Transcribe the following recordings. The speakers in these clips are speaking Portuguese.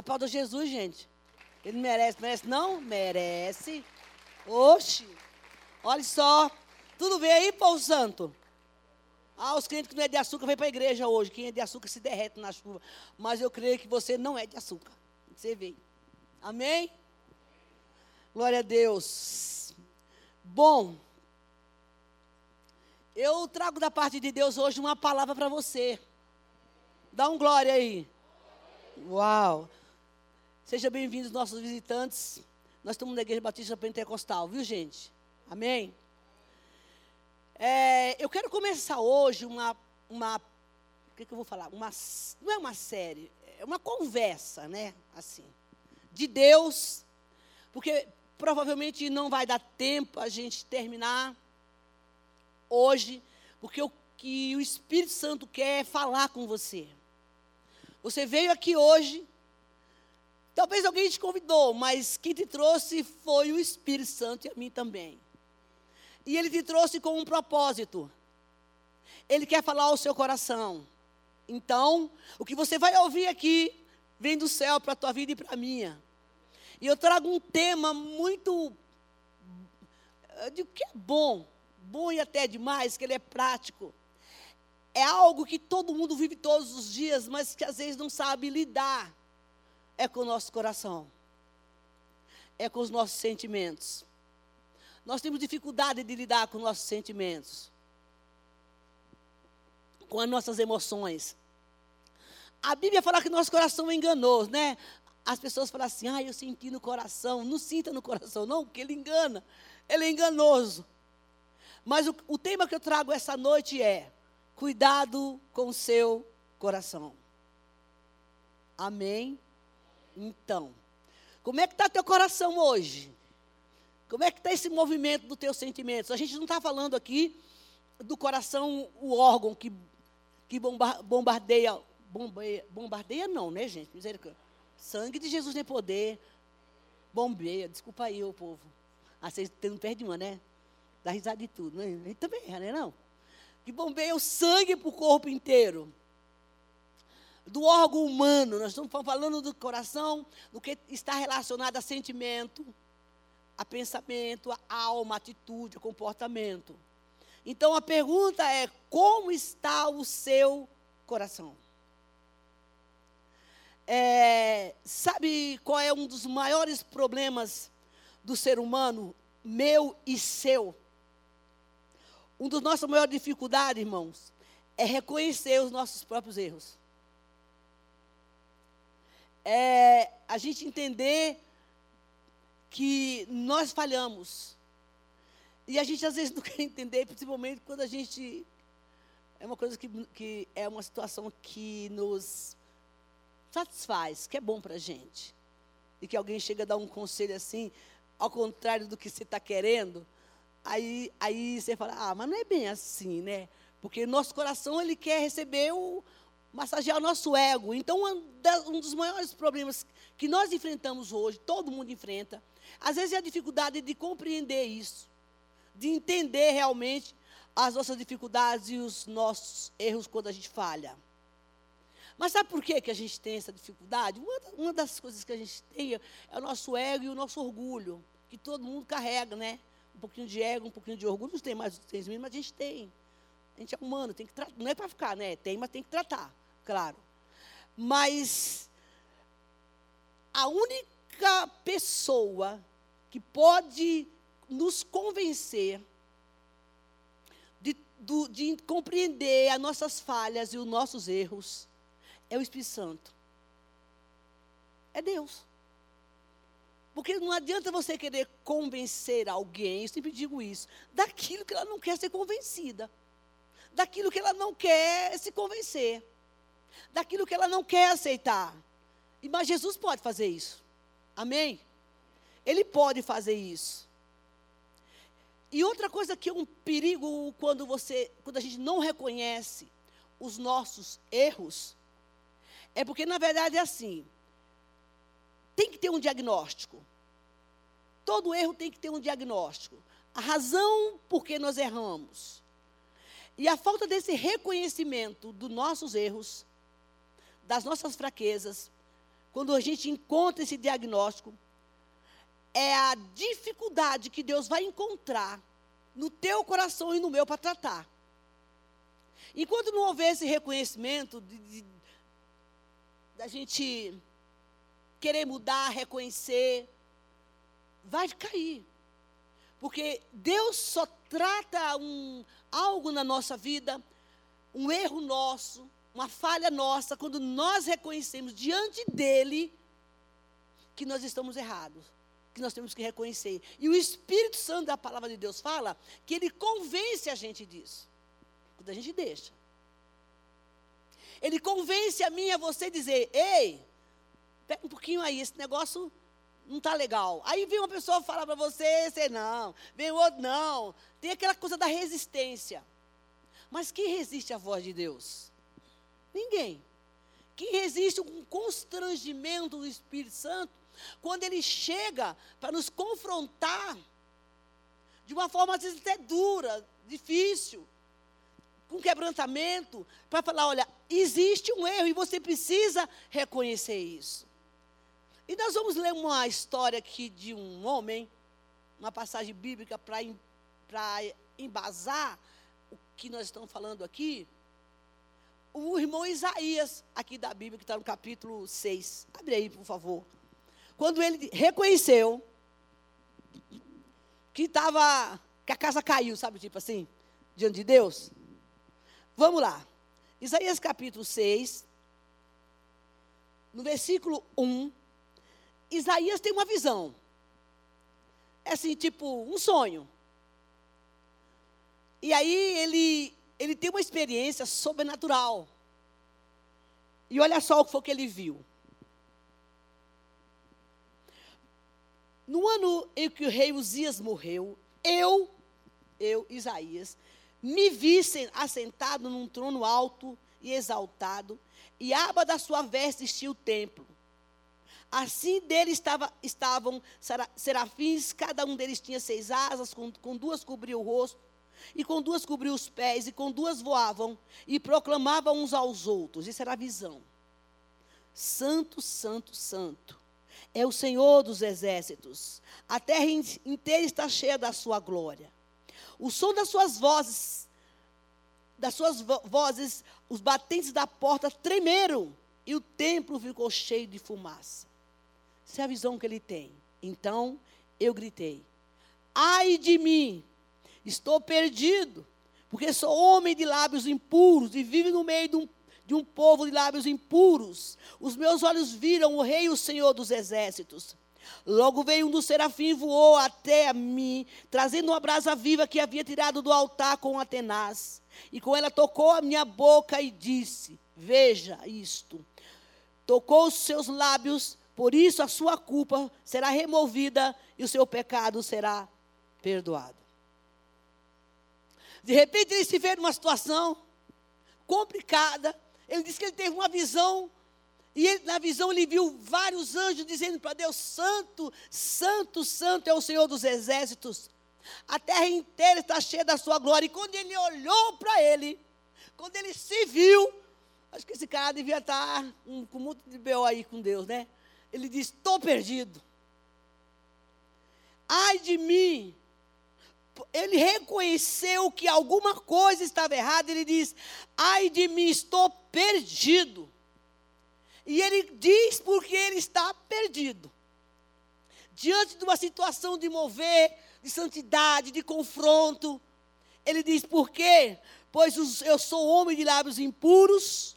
Aplauda Jesus, gente. Ele merece, merece? Não? Merece. Oxe. Olha só. Tudo bem aí, povo santo? Ah, os crentes que não é de açúcar vêm para a igreja hoje. Quem é de açúcar se derrete na chuva. Mas eu creio que você não é de açúcar. Você vem. Amém? Glória a Deus. Bom, eu trago da parte de Deus hoje uma palavra para você. Dá um glória aí. Uau. Sejam bem-vindos, nossos visitantes. Nós estamos na Igreja Batista Pentecostal, viu, gente? Amém? É, eu quero começar hoje uma. uma o que, que eu vou falar? Uma, não é uma série, é uma conversa, né? Assim. De Deus. Porque provavelmente não vai dar tempo a gente terminar hoje, porque o que o Espírito Santo quer é falar com você. Você veio aqui hoje, talvez alguém te convidou, mas quem te trouxe foi o Espírito Santo e a mim também. E ele te trouxe com um propósito. Ele quer falar ao seu coração. Então, o que você vai ouvir aqui vem do céu para a tua vida e para a minha. E eu trago um tema muito. Eu digo que é bom, bom e até demais, que ele é prático. É algo que todo mundo vive todos os dias, mas que às vezes não sabe lidar. É com o nosso coração. É com os nossos sentimentos. Nós temos dificuldade de lidar com nossos sentimentos. Com as nossas emoções. A Bíblia fala que nosso coração é enganoso, né? As pessoas falam assim, ah, eu senti no coração. Não sinta no coração, não, porque ele engana. Ele é enganoso. Mas o, o tema que eu trago essa noite é: cuidado com o seu coração. Amém? Então, como é que está teu coração hoje? Como é que está esse movimento dos teus sentimentos? A gente não está falando aqui do coração, o órgão que, que bombardeia, bombeia, bombardeia não, né, gente? Misericórdia. Sangue de Jesus tem poder. Bombeia, desculpa aí, o povo. Ah, vocês não perdem uma, né? Dá risada de tudo. Né? Ele também erra, né? Não? Que bombeia o sangue para o corpo inteiro. Do órgão humano, nós estamos falando do coração, do que está relacionado a sentimento, a pensamento, a alma, a atitude, a comportamento. Então a pergunta é: como está o seu coração? É, sabe qual é um dos maiores problemas do ser humano, meu e seu? Um dos nossas maiores dificuldades, irmãos, é reconhecer os nossos próprios erros. É a gente entender que nós falhamos. E a gente às vezes não quer entender, principalmente quando a gente. É uma coisa que, que é uma situação que nos satisfaz, que é bom para a gente. E que alguém chega a dar um conselho assim, ao contrário do que você está querendo, Aí, aí você fala, ah, mas não é bem assim, né? Porque nosso coração, ele quer receber o, massagear o nosso ego. Então, um dos maiores problemas que nós enfrentamos hoje, todo mundo enfrenta, às vezes é a dificuldade de compreender isso, de entender realmente as nossas dificuldades e os nossos erros quando a gente falha. Mas sabe por que, que a gente tem essa dificuldade? Uma, das coisas que a gente tem é o nosso ego e o nosso orgulho, que todo mundo carrega, né? um pouquinho de ego, um pouquinho de orgulho. Não tem mais tem mas a gente tem. A gente é humano, tem que tratar. Não é para ficar, né? Tem, mas tem que tratar, claro. Mas a única pessoa que pode nos convencer de, do, de compreender as nossas falhas e os nossos erros é o Espírito Santo. É Deus. Porque não adianta você querer convencer alguém, eu sempre digo isso, daquilo que ela não quer ser convencida. Daquilo que ela não quer se convencer. Daquilo que ela não quer aceitar. Mas Jesus pode fazer isso. Amém? Ele pode fazer isso. E outra coisa que é um perigo quando você, quando a gente não reconhece os nossos erros, é porque na verdade é assim tem que ter um diagnóstico. Todo erro tem que ter um diagnóstico. A razão por que nós erramos. E a falta desse reconhecimento dos nossos erros, das nossas fraquezas, quando a gente encontra esse diagnóstico, é a dificuldade que Deus vai encontrar no teu coração e no meu para tratar. Enquanto não houver esse reconhecimento da gente querer mudar, reconhecer, vai cair. Porque Deus só trata um, algo na nossa vida, um erro nosso, uma falha nossa, quando nós reconhecemos diante dEle que nós estamos errados, que nós temos que reconhecer. E o Espírito Santo da palavra de Deus fala que ele convence a gente disso, quando a gente deixa. Ele convence a mim e a você dizer: ei, pega um pouquinho aí, esse negócio não está legal. Aí vem uma pessoa falar para você, você não. Vem outro, não. Tem aquela coisa da resistência. Mas quem resiste à voz de Deus? Ninguém. Quem resiste com constrangimento do Espírito Santo, quando ele chega para nos confrontar de uma forma às vezes até dura, difícil, com quebrantamento, para falar: olha, existe um erro e você precisa reconhecer isso. E nós vamos ler uma história aqui de um homem, uma passagem bíblica para embasar o que nós estamos falando aqui. O irmão Isaías, aqui da Bíblia, que está no capítulo 6. Abre aí, por favor. Quando ele reconheceu que estava, que a casa caiu, sabe, tipo assim, diante de Deus. Vamos lá. Isaías capítulo 6, no versículo 1, Isaías tem uma visão. É assim, tipo, um sonho. E aí ele, ele tem uma experiência sobrenatural. E olha só o que foi que ele viu. No ano em que o rei Uzias morreu, eu, eu, Isaías, me vi assentado num trono alto e exaltado, e a aba da sua veste enchia o templo. Assim dele estava, estavam serafins, cada um deles tinha seis asas, com, com duas cobriu o rosto, e com duas cobriu os pés, e com duas voavam, e proclamavam uns aos outros. Isso era a visão. Santo, santo, santo. É o Senhor dos exércitos. A terra inteira está cheia da sua glória. O som das suas vozes, das suas vozes, os batentes da porta tremeram, e o templo ficou cheio de fumaça. Essa é a visão que ele tem. Então eu gritei: Ai de mim, estou perdido, porque sou homem de lábios impuros e vivo no meio de um, de um povo de lábios impuros. Os meus olhos viram o Rei, o Senhor dos exércitos. Logo veio um dos serafins, voou até a mim, trazendo uma brasa viva que havia tirado do altar com a tenaz. E com ela tocou a minha boca e disse: Veja isto. Tocou os seus lábios por isso a sua culpa será removida e o seu pecado será perdoado. De repente ele se vê numa situação complicada. Ele disse que ele teve uma visão e ele, na visão ele viu vários anjos dizendo para Deus: Santo, Santo, Santo é o Senhor dos exércitos. A terra inteira está cheia da sua glória. E quando ele olhou para ele, quando ele se viu, acho que esse cara devia estar um, com muito de B.O. aí com Deus, né? Ele diz: Estou perdido. Ai de mim. Ele reconheceu que alguma coisa estava errada. Ele diz: Ai de mim, estou perdido. E ele diz porque ele está perdido. Diante de uma situação de mover, de santidade, de confronto, ele diz: Por quê? Pois eu sou homem de lábios impuros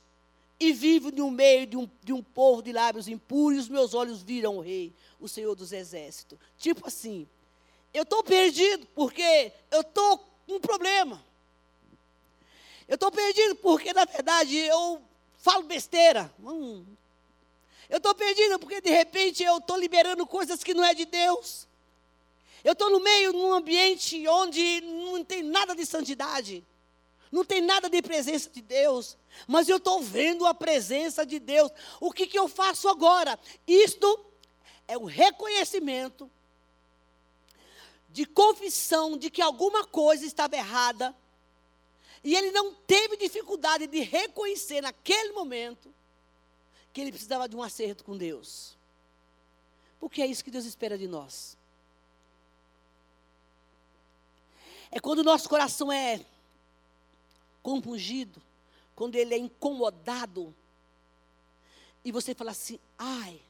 e vivo no meio de um, de um povo de lábios impuros, e os meus olhos viram o rei, o Senhor dos exércitos. Tipo assim, eu estou perdido porque eu estou com um problema. Eu estou perdido porque, na verdade, eu falo besteira. Hum. Eu estou perdido porque, de repente, eu estou liberando coisas que não é de Deus. Eu estou no meio de um ambiente onde não tem nada de santidade não tem nada de presença de Deus, mas eu estou vendo a presença de Deus. O que, que eu faço agora? Isto é o reconhecimento de confissão de que alguma coisa estava errada. E ele não teve dificuldade de reconhecer naquele momento que ele precisava de um acerto com Deus. Porque é isso que Deus espera de nós. É quando o nosso coração é compungido, quando ele é incomodado, e você fala assim: ai,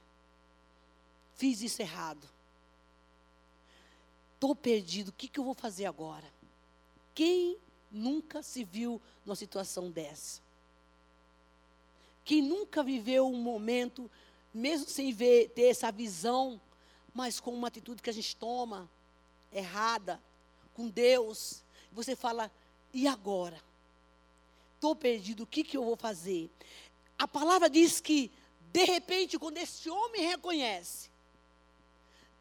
fiz isso errado. Estou perdido, o que, que eu vou fazer agora? Quem nunca se viu numa situação dessa? Quem nunca viveu um momento, mesmo sem ver, ter essa visão, mas com uma atitude que a gente toma errada, com Deus, você fala, e agora? Estou perdido, o que, que eu vou fazer? A palavra diz que, de repente, quando esse homem reconhece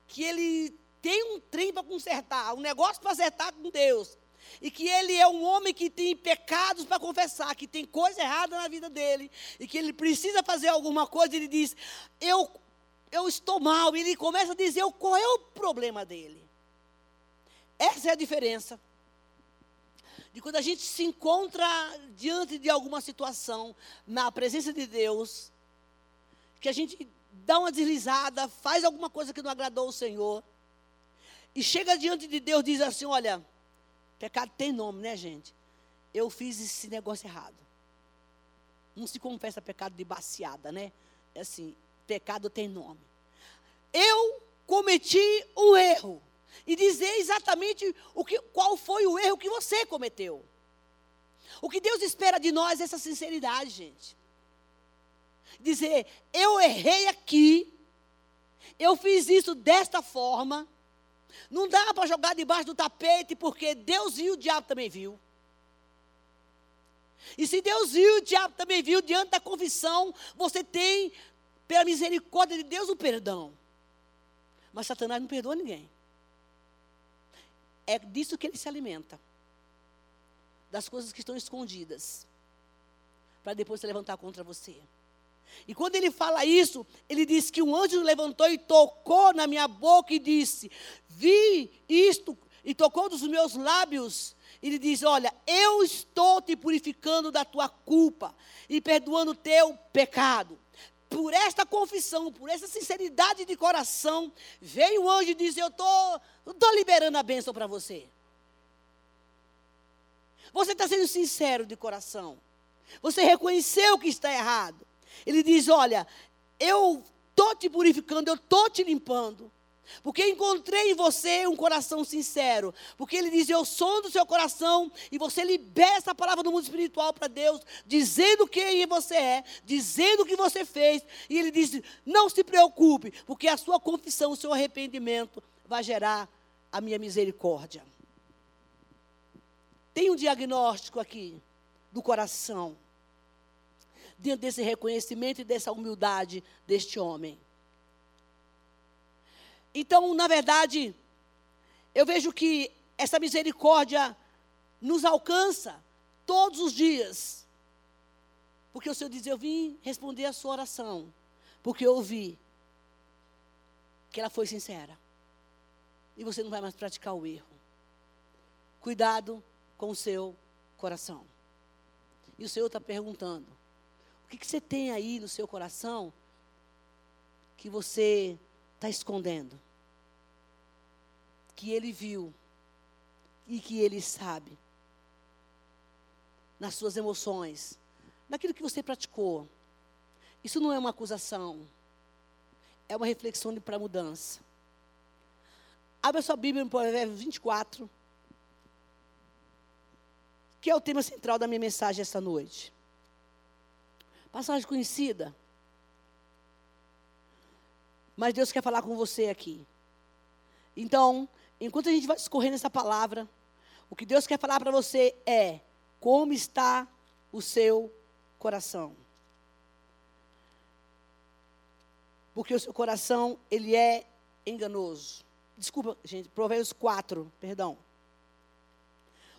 que ele tem um trem para consertar, um negócio para acertar com Deus, e que ele é um homem que tem pecados para confessar, que tem coisa errada na vida dele, e que ele precisa fazer alguma coisa, ele diz: Eu, eu estou mal. E ele começa a dizer qual é o problema dele. Essa é a diferença. De quando a gente se encontra diante de alguma situação, na presença de Deus, que a gente dá uma deslizada, faz alguma coisa que não agradou o Senhor, e chega diante de Deus e diz assim: Olha, pecado tem nome, né, gente? Eu fiz esse negócio errado. Não se confessa pecado de baciada, né? É assim, pecado tem nome. Eu cometi um erro e dizer exatamente o que, qual foi o erro que você cometeu. O que Deus espera de nós é essa sinceridade, gente. Dizer, eu errei aqui, eu fiz isso desta forma. Não dá para jogar debaixo do tapete, porque Deus viu, o diabo também viu. E se Deus viu, o diabo também viu, diante da confissão, você tem, pela misericórdia de Deus, o perdão. Mas Satanás não perdoa ninguém. É disso que ele se alimenta. Das coisas que estão escondidas. Para depois se levantar contra você. E quando ele fala isso, ele diz que um anjo levantou e tocou na minha boca e disse: Vi isto, e tocou dos meus lábios. Ele diz: Olha, eu estou te purificando da tua culpa e perdoando o teu pecado. Por esta confissão, por essa sinceridade de coração, veio o anjo e disse: Eu estou tô liberando a bênção para você. Você está sendo sincero de coração. Você reconheceu que está errado. Ele diz: Olha, eu estou te purificando, eu estou te limpando. Porque encontrei em você um coração sincero. Porque ele diz: Eu sou do seu coração. E você libera essa palavra do mundo espiritual para Deus, dizendo quem você é, dizendo o que você fez. E ele diz: Não se preocupe, porque a sua confissão, o seu arrependimento vai gerar a minha misericórdia. Tem um diagnóstico aqui do coração, diante desse reconhecimento e dessa humildade deste homem. Então, na verdade, eu vejo que essa misericórdia nos alcança todos os dias. Porque o Senhor diz: Eu vim responder a sua oração, porque eu ouvi que ela foi sincera. E você não vai mais praticar o erro. Cuidado com o seu coração. E o Senhor está perguntando: que, que você tem aí no seu coração que você está escondendo. Que ele viu e que ele sabe. Nas suas emoções, naquilo que você praticou. Isso não é uma acusação, é uma reflexão para mudança. Abra sua Bíblia no Provérbios 24, que é o tema central da minha mensagem esta noite. Passagem conhecida. Mas Deus quer falar com você aqui. Então, enquanto a gente vai escorrendo essa palavra, o que Deus quer falar para você é como está o seu coração. Porque o seu coração, ele é enganoso. Desculpa, gente, Provérbios 4, perdão.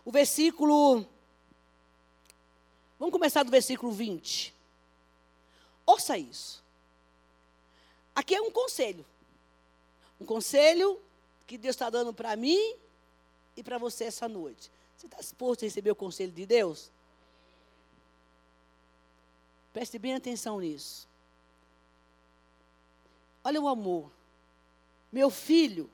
O versículo. Vamos começar do versículo 20. Ouça isso. Aqui é um conselho. Um conselho que Deus está dando para mim e para você essa noite. Você está disposto a receber o conselho de Deus? Preste bem atenção nisso. Olha o amor. Meu filho,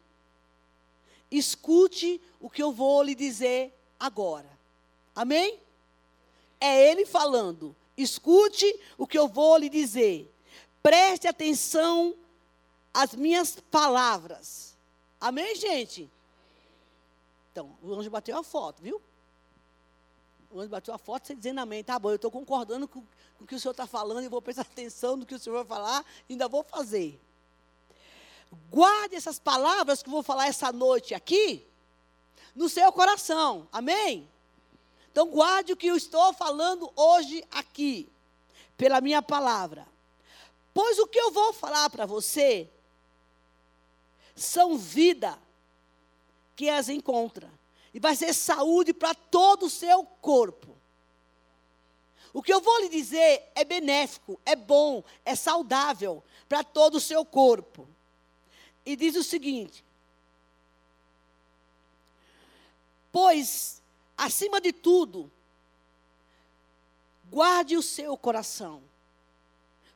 escute o que eu vou lhe dizer agora. Amém? É ele falando. Escute o que eu vou lhe dizer. Preste atenção às minhas palavras. Amém, gente? Então, o anjo bateu a foto, viu? O anjo bateu a foto, você dizendo amém. Tá bom, eu estou concordando com, com o que o senhor está falando e vou prestar atenção no que o senhor vai falar ainda vou fazer. Guarde essas palavras que eu vou falar essa noite aqui no seu coração. Amém? Então, guarde o que eu estou falando hoje aqui, pela minha palavra. Pois o que eu vou falar para você são vida que as encontra. E vai ser saúde para todo o seu corpo. O que eu vou lhe dizer é benéfico, é bom, é saudável para todo o seu corpo. E diz o seguinte: Pois, acima de tudo, guarde o seu coração,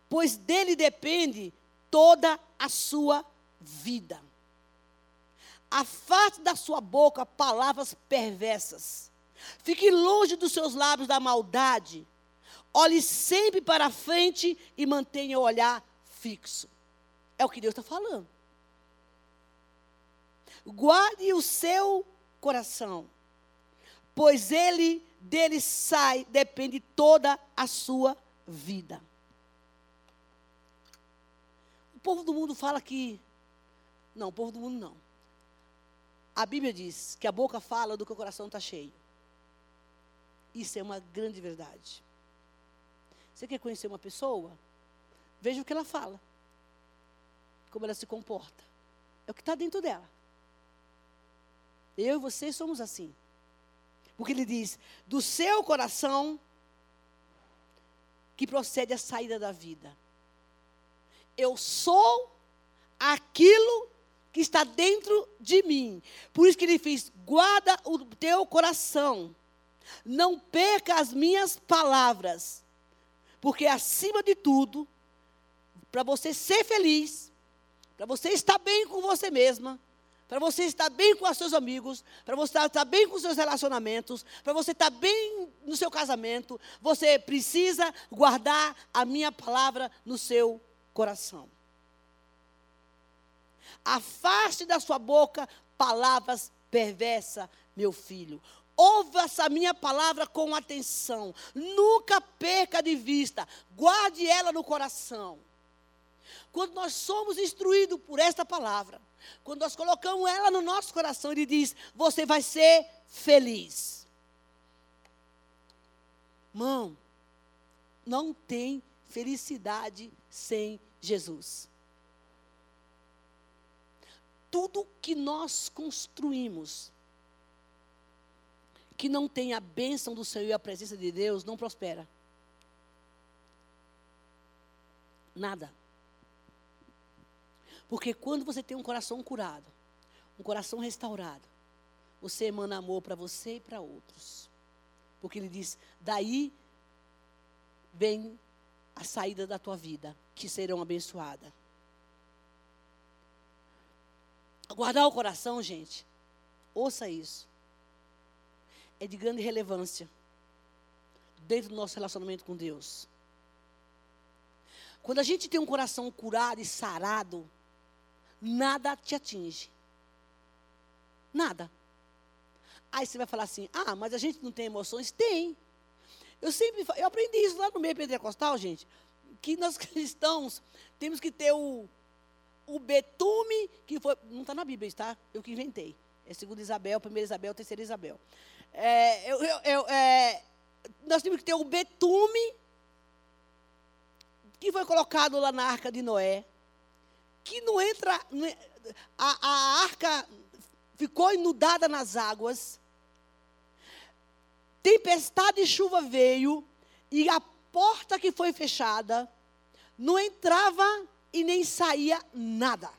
pois dele depende toda a sua vida. Afaste da sua boca palavras perversas. Fique longe dos seus lábios da maldade. Olhe sempre para frente e mantenha o olhar fixo. É o que Deus está falando. Guarde o seu coração, pois ele dele sai, depende toda a sua vida. O povo do mundo fala que. Não, o povo do mundo não. A Bíblia diz que a boca fala do que o coração está cheio. Isso é uma grande verdade. Você quer conhecer uma pessoa? Veja o que ela fala. Como ela se comporta. É o que está dentro dela. Eu e você somos assim. Porque ele diz: do seu coração que procede a saída da vida. Eu sou aquilo que está dentro de mim. Por isso que ele fez: guarda o teu coração. Não perca as minhas palavras. Porque acima de tudo, para você ser feliz, para você estar bem com você mesma, para você estar bem com os seus amigos, para você estar bem com os seus relacionamentos, para você estar bem no seu casamento, você precisa guardar a minha palavra no seu coração. Afaste da sua boca palavras perversas, meu filho. Ouva essa minha palavra com atenção. Nunca perca de vista. Guarde ela no coração. Quando nós somos instruídos por esta palavra, quando nós colocamos ela no nosso coração, ele diz: Você vai ser feliz. Mão, não tem felicidade sem Jesus. Tudo que nós construímos, que não tem a bênção do Senhor e a presença de Deus, não prospera. Nada. Porque quando você tem um coração curado, um coração restaurado, você emana amor para você e para outros. Porque ele diz: daí vem a saída da tua vida, que serão abençoadas. Guardar o coração, gente, ouça isso. É de grande relevância dentro do nosso relacionamento com Deus. Quando a gente tem um coração curado e sarado, nada te atinge. Nada. Aí você vai falar assim: ah, mas a gente não tem emoções? Tem. Eu sempre eu aprendi isso lá no meio pentecostal, gente, que nós cristãos temos que ter o, o betume que foi. Não está na Bíblia, está? Eu que inventei. É segundo Isabel, primeira Isabel, terceira Isabel. É, eu, eu, é, nós temos que ter o betume que foi colocado lá na arca de Noé que não entra. A, a arca ficou inundada nas águas. Tempestade e chuva veio. E a porta que foi fechada não entrava e nem saía nada.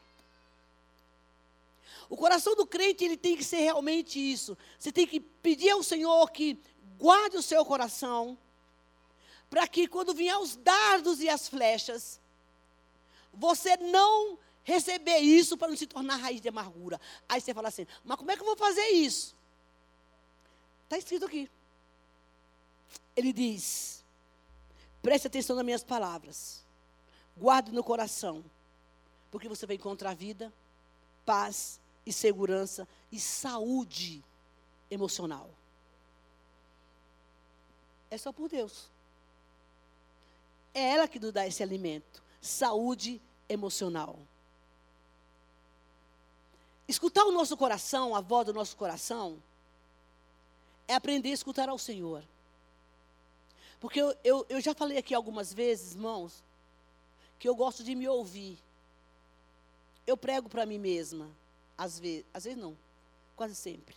O coração do crente ele tem que ser realmente isso. Você tem que pedir ao Senhor que guarde o seu coração, para que quando vier os dardos e as flechas, você não receber isso para não se tornar raiz de amargura. Aí você fala assim: mas como é que eu vou fazer isso? Está escrito aqui. Ele diz: preste atenção nas minhas palavras, guarde no coração, porque você vai encontrar vida, paz e segurança e saúde emocional. É só por Deus. É ela que nos dá esse alimento, saúde emocional. Escutar o nosso coração, a voz do nosso coração, é aprender a escutar ao Senhor. Porque eu, eu, eu já falei aqui algumas vezes, irmãos, que eu gosto de me ouvir. Eu prego para mim mesma, às vezes, às vezes não, quase sempre.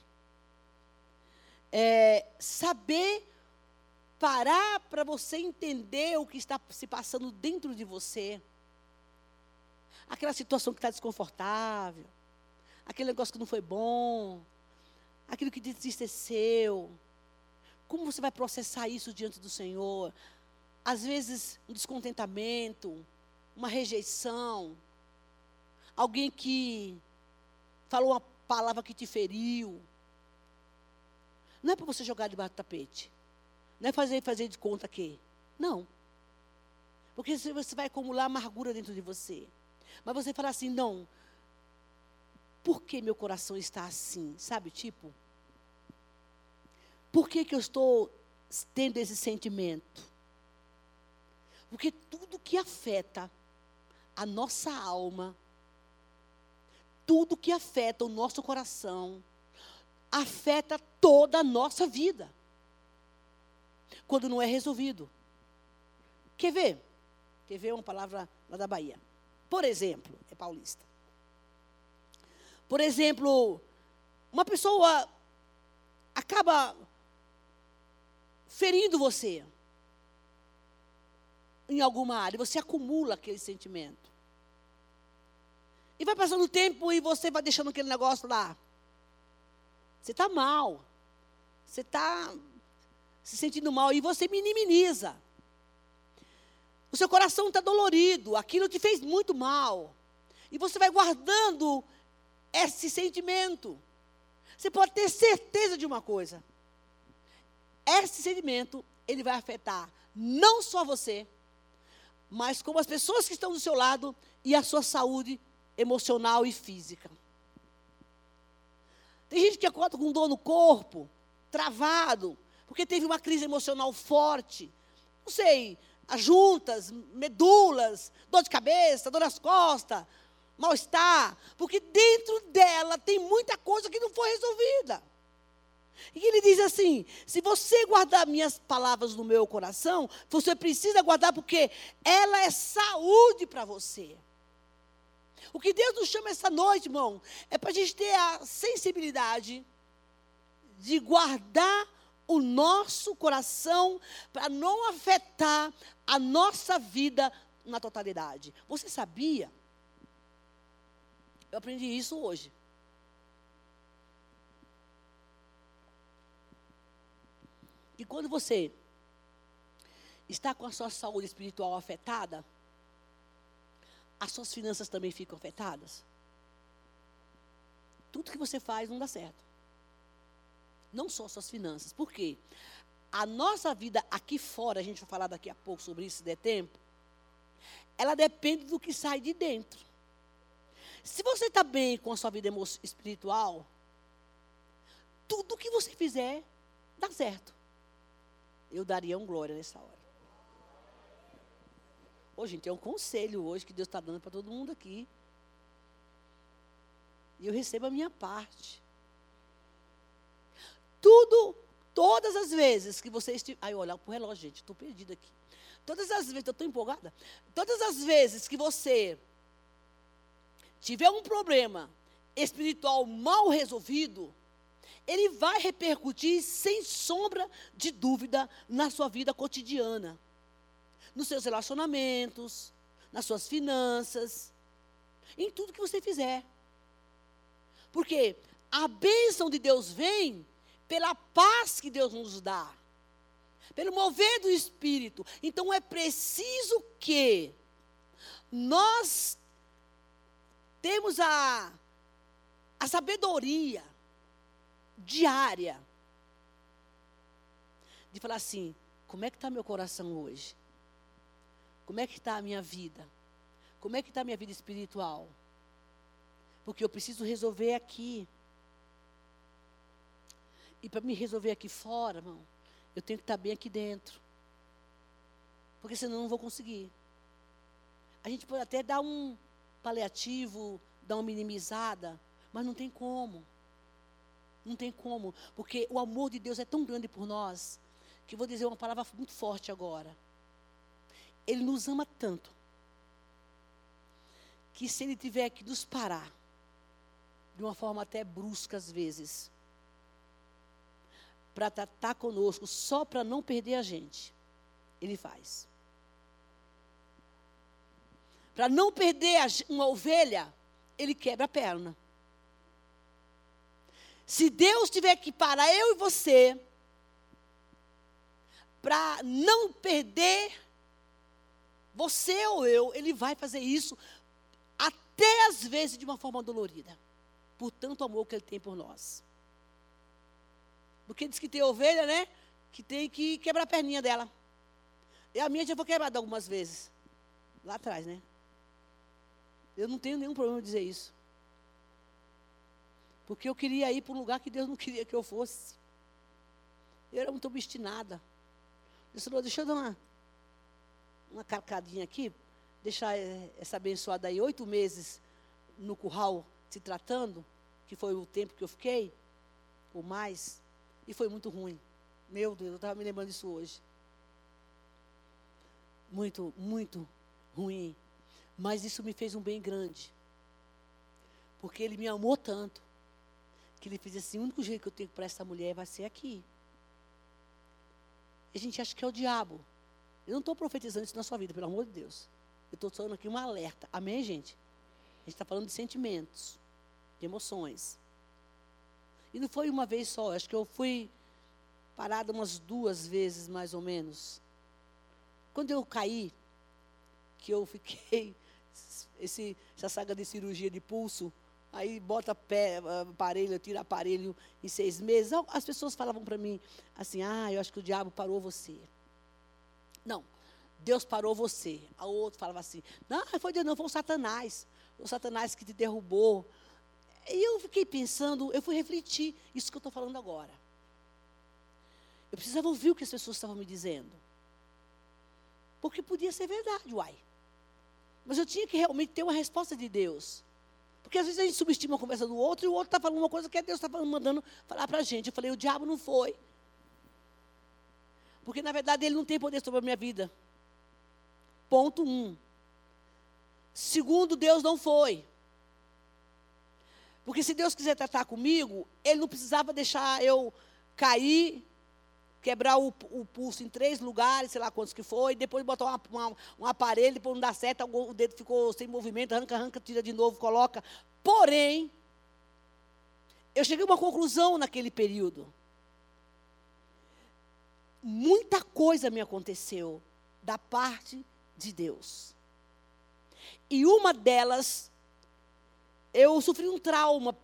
É, saber parar para você entender o que está se passando dentro de você. Aquela situação que está desconfortável, aquele negócio que não foi bom, aquilo que desisteceu. Como você vai processar isso diante do Senhor? Às vezes, um descontentamento, uma rejeição, alguém que falou uma palavra que te feriu. Não é para você jogar debaixo do tapete. Não é fazer, fazer de conta que. Não. Porque você vai acumular amargura dentro de você. Mas você fala assim, não. Por que meu coração está assim? Sabe, tipo? Por que, que eu estou tendo esse sentimento? Porque tudo que afeta a nossa alma, tudo que afeta o nosso coração, afeta toda a nossa vida quando não é resolvido. Quer ver? Quer ver uma palavra lá da Bahia? Por exemplo, é paulista. Por exemplo, uma pessoa acaba ferindo você em alguma área, você acumula aquele sentimento. E vai passando o tempo e você vai deixando aquele negócio lá. Você está mal. Você está se sentindo mal e você minimiza. O seu coração está dolorido, aquilo te fez muito mal. E você vai guardando esse sentimento. Você pode ter certeza de uma coisa. Esse sentimento, ele vai afetar não só você, mas como as pessoas que estão do seu lado e a sua saúde emocional e física. Tem gente que acorda com dor no corpo, travado, porque teve uma crise emocional forte. Não sei, as juntas, medulas, dor de cabeça, dor nas costas, mal-estar. Porque dentro dela tem muita coisa que não foi resolvida. E ele diz assim: se você guardar minhas palavras no meu coração, você precisa guardar porque ela é saúde para você. O que Deus nos chama essa noite, irmão, é para a gente ter a sensibilidade de guardar o nosso coração para não afetar a nossa vida na totalidade. Você sabia? Eu aprendi isso hoje. E quando você está com a sua saúde espiritual afetada, as suas finanças também ficam afetadas. Tudo que você faz não dá certo não só suas finanças. Por quê? A nossa vida aqui fora, a gente vai falar daqui a pouco sobre isso, se der tempo, ela depende do que sai de dentro. Se você está bem com a sua vida espiritual, tudo que você fizer dá certo. Eu daria um glória nessa hora. Hoje, gente, é um conselho hoje que Deus está dando para todo mundo aqui. E eu recebo a minha parte. Tudo, todas as vezes que você estiver. Aí eu olhar para o relógio, gente, estou perdida aqui. Todas as vezes, estou empolgada. Todas as vezes que você tiver um problema espiritual mal resolvido, ele vai repercutir sem sombra de dúvida na sua vida cotidiana, nos seus relacionamentos, nas suas finanças, em tudo que você fizer. Porque a bênção de Deus vem pela paz que Deus nos dá, pelo mover do Espírito. Então é preciso que nós termos a, a sabedoria diária de falar assim: como é que está meu coração hoje? Como é que está a minha vida? Como é que está a minha vida espiritual? Porque eu preciso resolver aqui. E para me resolver aqui fora, irmão, eu tenho que estar tá bem aqui dentro. Porque senão eu não vou conseguir. A gente pode até dar um paliativo, dar uma minimizada, mas não tem como. Não tem como. Porque o amor de Deus é tão grande por nós, que vou dizer uma palavra muito forte agora. Ele nos ama tanto, que se Ele tiver que nos parar, de uma forma até brusca às vezes, para tratar conosco, só para não perder a gente, Ele faz. Para não perder uma ovelha, Ele quebra a perna. Se Deus tiver que parar eu e você, para não perder você ou eu, Ele vai fazer isso até às vezes de uma forma dolorida, por tanto amor que Ele tem por nós. Porque diz que tem ovelha, né? Que tem que quebrar a perninha dela. E a minha já foi quebrada algumas vezes. Lá atrás, né? Eu não tenho nenhum problema de dizer isso. Porque eu queria ir para um lugar que Deus não queria que eu fosse. Eu era muito obstinada. Eu disse, deixa eu dar uma, uma carcadinha aqui, deixar eh, essa abençoada aí oito meses no curral se tratando, que foi o tempo que eu fiquei, ou mais, e foi muito ruim. Meu Deus, eu estava me lembrando disso hoje. Muito, muito ruim. Mas isso me fez um bem grande. Porque ele me amou tanto que ele fez assim: o único jeito que eu tenho para essa mulher vai ser aqui. E a gente acha que é o diabo. Eu não estou profetizando isso na sua vida, pelo amor de Deus. Eu estou falando aqui um alerta. Amém, gente? A gente está falando de sentimentos, de emoções. E não foi uma vez só, acho que eu fui parada umas duas vezes, mais ou menos. Quando eu caí, que eu fiquei, esse, essa saga de cirurgia de pulso, aí bota pé, aparelho, tira aparelho em seis meses. As pessoas falavam para mim assim: ah, eu acho que o diabo parou você. Não, Deus parou você. A outro falava assim: não, foi Deus, não, foi o Satanás. O Satanás que te derrubou. E eu fiquei pensando, eu fui refletir isso que eu estou falando agora. Eu precisava ouvir o que as pessoas estavam me dizendo. Porque podia ser verdade, uai. Mas eu tinha que realmente ter uma resposta de Deus. Porque às vezes a gente subestima a conversa do outro e o outro está falando uma coisa que é Deus está mandando falar para a gente. Eu falei, o diabo não foi. Porque na verdade ele não tem poder sobre a minha vida. Ponto um. Segundo, Deus não foi. Porque se Deus quiser tratar comigo, Ele não precisava deixar eu cair quebrar o, o, pulso em três lugares, sei lá quantos que foi, depois botar uma, uma, um aparelho, depois não dá certo, o dedo ficou sem movimento, arranca, arranca, tira de novo, coloca. Porém, eu cheguei a uma conclusão naquele período. Muita coisa me aconteceu da parte de Deus. E uma delas, eu sofri um trauma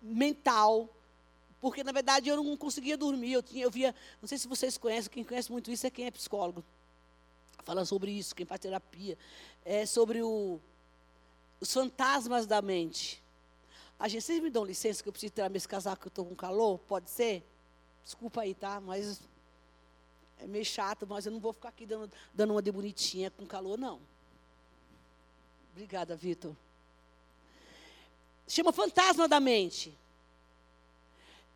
mental porque, na verdade, eu não conseguia dormir. Eu, tinha, eu via, não sei se vocês conhecem, quem conhece muito isso é quem é psicólogo. Fala sobre isso, quem faz terapia. É sobre o, os fantasmas da mente. A gente, vocês me dão licença que eu preciso tirar meu casaco que eu estou com calor? Pode ser? Desculpa aí, tá? Mas é meio chato, mas eu não vou ficar aqui dando, dando uma de bonitinha com calor, não. Obrigada, Vitor. Chama fantasma da mente.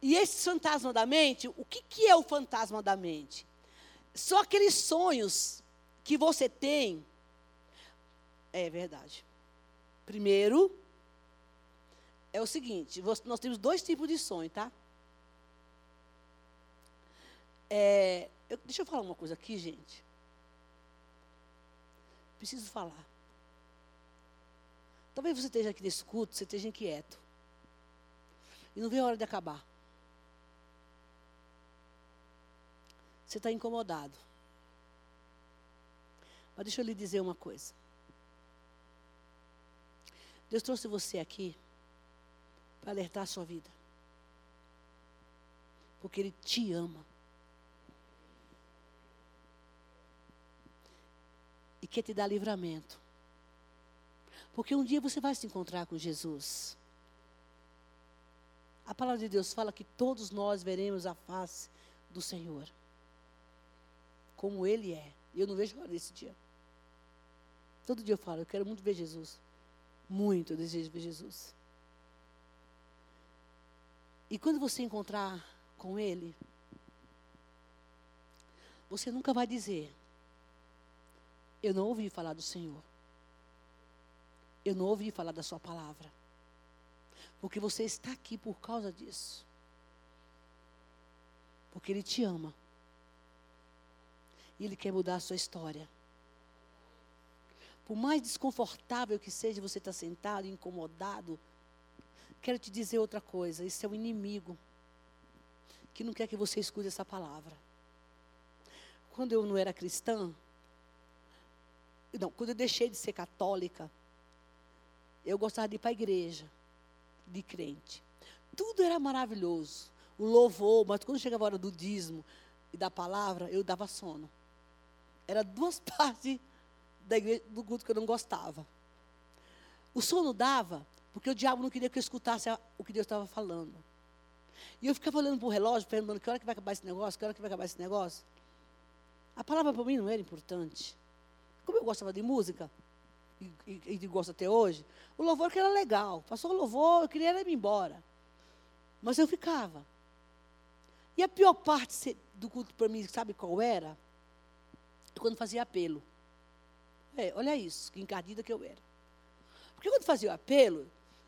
E esse fantasma da mente, o que, que é o fantasma da mente? São aqueles sonhos que você tem. É verdade. Primeiro, é o seguinte: nós temos dois tipos de sonho, tá? É, eu, deixa eu falar uma coisa aqui, gente. Preciso falar. Talvez você esteja aqui nesse culto, você esteja inquieto. E não vê a hora de acabar. Você está incomodado. Mas deixa eu lhe dizer uma coisa. Deus trouxe você aqui para alertar a sua vida. Porque Ele te ama. E quer te dar livramento. Porque um dia você vai se encontrar com Jesus. A palavra de Deus fala que todos nós veremos a face do Senhor. Como Ele é. Eu não vejo a hora desse dia. Todo dia eu falo, eu quero muito ver Jesus. Muito eu desejo ver Jesus. E quando você encontrar com Ele, você nunca vai dizer: Eu não ouvi falar do Senhor. Eu não ouvi falar da Sua palavra. Porque você está aqui por causa disso. Porque Ele te ama. E Ele quer mudar a sua história. Por mais desconfortável que seja você estar sentado, incomodado, quero te dizer outra coisa: esse é o inimigo que não quer que você escute essa palavra. Quando eu não era cristã, não, quando eu deixei de ser católica, eu gostava de ir para a igreja, de crente. Tudo era maravilhoso. O louvor, mas quando chegava a hora do dízimo e da palavra, eu dava sono. Era duas partes da igreja, do culto que eu não gostava. O sono dava porque o diabo não queria que eu escutasse o que Deus estava falando. E eu ficava olhando para o relógio, perguntando que hora que vai acabar esse negócio, que hora que vai acabar esse negócio. A palavra para mim não era importante. Como eu gostava de música, e, e, e gosto até hoje, o louvor que era legal. Passou o louvor, eu queria ir embora. Mas eu ficava. E a pior parte do culto para mim, sabe qual era? Quando fazia apelo. É, olha isso, que encardida que eu era. Porque quando fazia o apelo,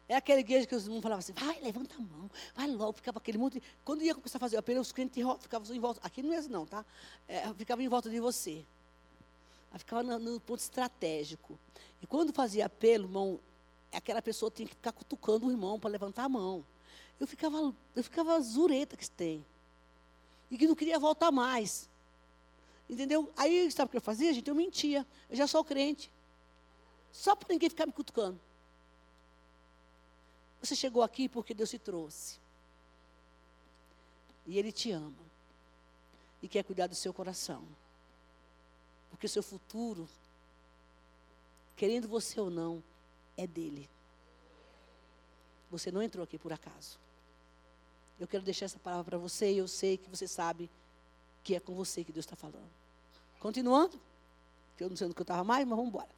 é aquela igreja que os irmãos falavam assim, vai, levanta a mão, vai logo, ficava aquele monte. Quando ia começar a fazer o apelo, os crentes ficavam em volta. Aqui não é assim, não, tá? É, ficava em volta de você. Ficava no, no, ponto estratégico. E quando fazia apelo, irmão, aquela pessoa tinha que ficar cutucando o irmão para levantar a mão. Eu ficava, eu ficava zureta que tem. E que não queria voltar mais. Entendeu? Aí, sabe o que eu fazia, gente? Eu mentia. Eu já sou crente. Só para ninguém ficar me cutucando. Você chegou aqui porque Deus te trouxe. E Ele te ama. E quer cuidar do seu coração. Porque o seu futuro, querendo você ou não, é dele. Você não entrou aqui por acaso. Eu quero deixar essa palavra para você e eu sei que você sabe que é com você que Deus está falando. Continuando, que eu não sei onde eu estava mais, mas vamos embora.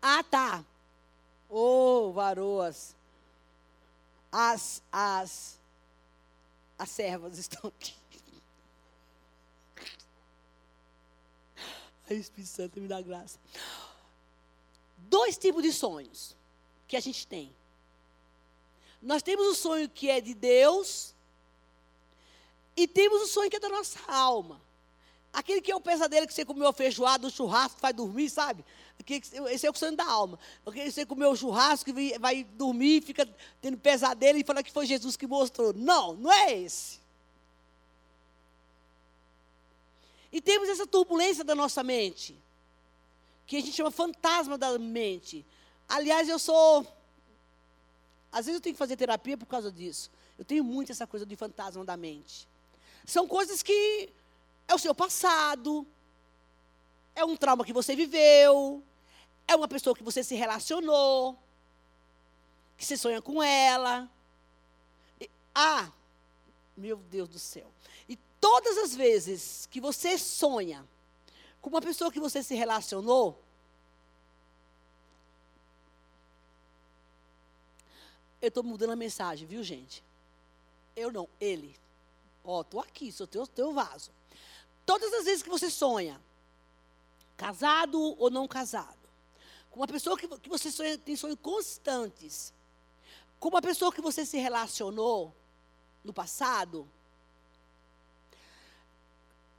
Ah, tá. Ô, oh, varoas. As, as, as servas estão aqui. Ai, Espírito Santo, me dá graça. Dois tipos de sonhos que a gente tem. Nós temos o sonho que é de Deus e temos o sonho que é da nossa alma. Aquele que é o pesadelo que você comeu a feijoada, o churrasco, vai dormir, sabe? Esse é o sonho da alma. Porque você comeu o churrasco vai dormir, fica tendo pesadelo e fala que foi Jesus que mostrou. Não, não é esse. E temos essa turbulência da nossa mente, que a gente chama fantasma da mente. Aliás, eu sou. Às vezes eu tenho que fazer terapia por causa disso. Eu tenho muito essa coisa de fantasma da mente. São coisas que é o seu passado, é um trauma que você viveu, é uma pessoa que você se relacionou, que você sonha com ela. E, ah, meu Deus do céu. E todas as vezes que você sonha com uma pessoa que você se relacionou, eu estou mudando a mensagem, viu, gente? Eu não, ele. Ó, oh, aqui, sou teu, teu vaso. Todas as vezes que você sonha, casado ou não casado, com uma pessoa que, que você sonha, tem sonhos constantes, com uma pessoa que você se relacionou no passado,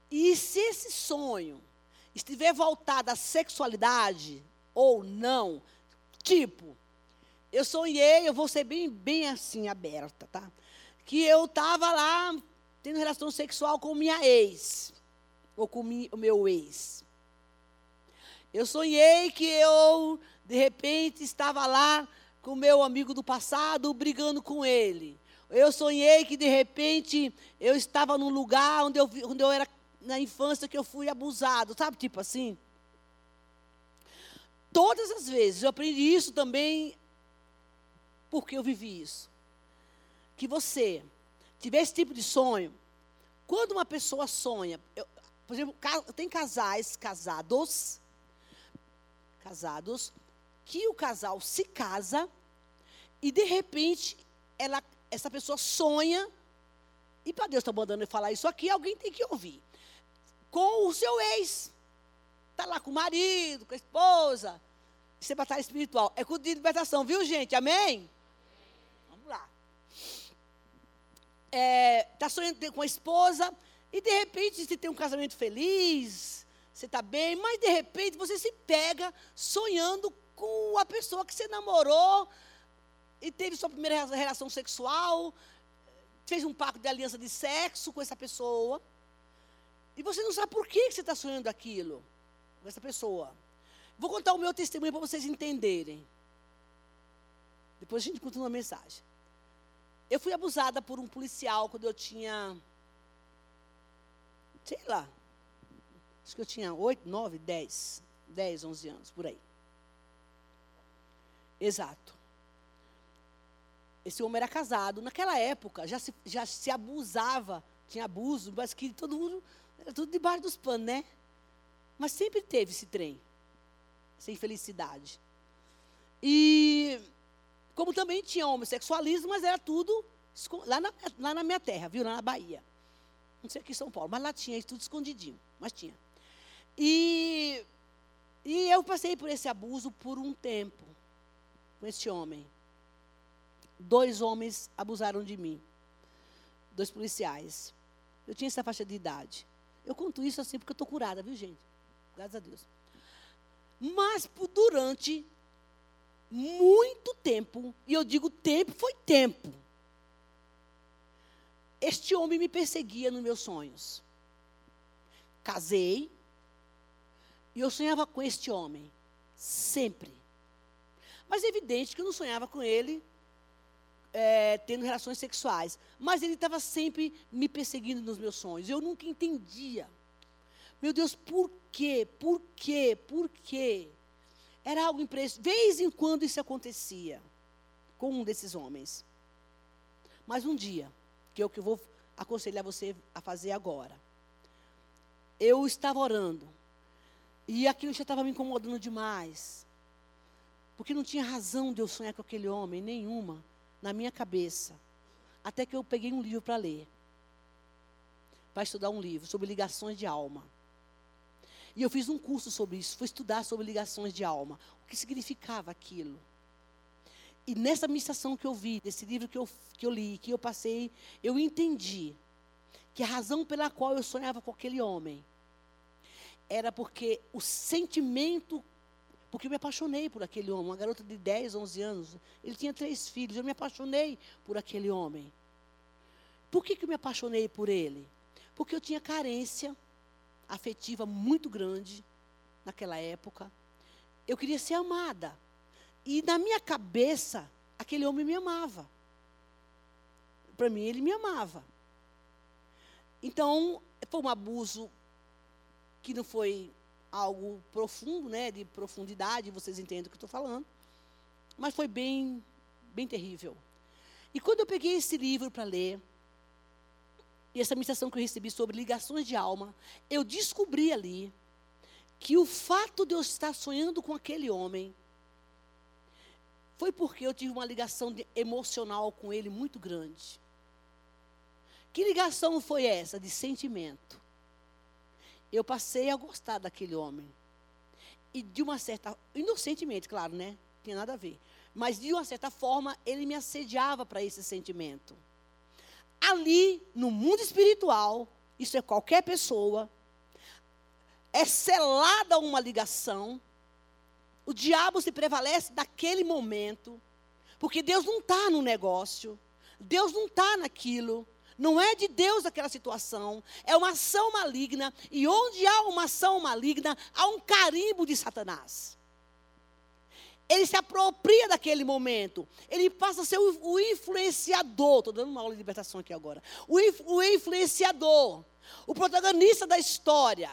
e se esse sonho estiver voltado à sexualidade ou não, tipo, eu sonhei, eu vou ser bem, bem assim, aberta, tá? Que eu estava lá tendo relação sexual com minha ex, ou com o meu ex. Eu sonhei que eu, de repente, estava lá com o meu amigo do passado, brigando com ele. Eu sonhei que, de repente, eu estava num lugar onde eu, onde eu era na infância que eu fui abusado, sabe? Tipo assim. Todas as vezes, eu aprendi isso também porque eu vivi isso. Que você tiver esse tipo de sonho, quando uma pessoa sonha, eu, por exemplo, tem casais casados, casados, que o casal se casa e de repente ela, essa pessoa sonha, e para Deus estar tá mandando eu falar isso aqui, alguém tem que ouvir. Com o seu ex. Está lá com o marido, com a esposa. Isso é batalha espiritual. É culto de libertação, viu, gente? Amém? Vamos lá. Está é, tá sonhando com a esposa, e de repente você tem um casamento feliz, você está bem, mas de repente você se pega sonhando com a pessoa que você namorou e teve sua primeira relação sexual, fez um pacto de aliança de sexo com essa pessoa, e você não sabe por que você está sonhando aquilo com essa pessoa. Vou contar o meu testemunho para vocês entenderem. Depois a gente continua a mensagem. Eu fui abusada por um policial quando eu tinha, sei lá, acho que eu tinha 8, 9, 10, 10, 11 anos, por aí. Exato. Esse homem era casado. Naquela época já se, já se abusava, tinha abuso, mas que todo mundo, era tudo debaixo dos panos, né? Mas sempre teve esse trem, essa infelicidade. E como também tinha homossexualismo, mas era tudo lá na, lá na minha terra, viu? Lá na Bahia. Não sei aqui em São Paulo, mas lá tinha tudo escondidinho, mas tinha. E, e eu passei por esse abuso por um tempo com esse homem. Dois homens abusaram de mim. Dois policiais. Eu tinha essa faixa de idade. Eu conto isso assim porque eu estou curada, viu, gente? Graças a Deus. Mas por, durante muito tempo, e eu digo tempo, foi tempo. Este homem me perseguia nos meus sonhos. Casei, e eu sonhava com este homem, sempre. Mas é evidente que eu não sonhava com ele é, tendo relações sexuais. Mas ele estava sempre me perseguindo nos meus sonhos. Eu nunca entendia. Meu Deus, por quê? Por quê? Por quê? Era algo impressionante. Vez em quando isso acontecia com um desses homens. Mas um dia, que é o que eu vou aconselhar você a fazer agora. Eu estava orando. E aquilo já estava me incomodando demais. Porque não tinha razão de eu sonhar com aquele homem, nenhuma, na minha cabeça. Até que eu peguei um livro para ler. Para estudar um livro sobre ligações de alma. E eu fiz um curso sobre isso, fui estudar sobre ligações de alma. O que significava aquilo. E nessa ministração que eu vi, desse livro que eu, que eu li, que eu passei, eu entendi que a razão pela qual eu sonhava com aquele homem era porque o sentimento porque eu me apaixonei por aquele homem, uma garota de 10, 11 anos. Ele tinha três filhos, eu me apaixonei por aquele homem. Por que, que eu me apaixonei por ele? Porque eu tinha carência afetiva muito grande naquela época. Eu queria ser amada. E na minha cabeça, aquele homem me amava. Para mim, ele me amava. Então, foi um abuso que não foi algo profundo, né, de profundidade, vocês entendem o que estou falando. Mas foi bem, bem terrível. E quando eu peguei esse livro para ler, e essa meditação que eu recebi sobre ligações de alma, eu descobri ali que o fato de eu estar sonhando com aquele homem foi porque eu tive uma ligação de, emocional com ele muito grande. Que ligação foi essa? De sentimento eu passei a gostar daquele homem. E de uma certa, inocentemente, claro, né? Não tinha nada a ver. Mas de uma certa forma, ele me assediava para esse sentimento. Ali, no mundo espiritual, isso é qualquer pessoa, é selada uma ligação, o diabo se prevalece daquele momento, porque Deus não está no negócio, Deus não está naquilo, Não é de Deus aquela situação, é uma ação maligna, e onde há uma ação maligna, há um carimbo de Satanás. Ele se apropria daquele momento, ele passa a ser o, o influenciador. Estou dando uma aula de libertação aqui agora. O, o influenciador, o protagonista da história.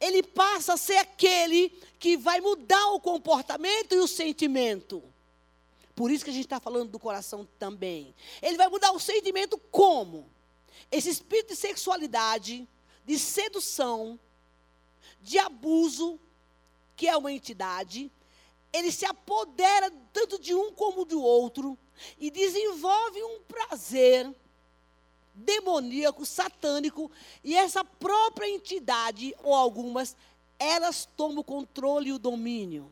Ele passa a ser aquele que vai mudar o comportamento e o sentimento. Por isso que a gente está falando do coração também. Ele vai mudar o sentimento como? Esse espírito de sexualidade, de sedução, de abuso, que é uma entidade, ele se apodera tanto de um como do outro e desenvolve um prazer demoníaco, satânico, e essa própria entidade, ou algumas, elas tomam o controle e o domínio.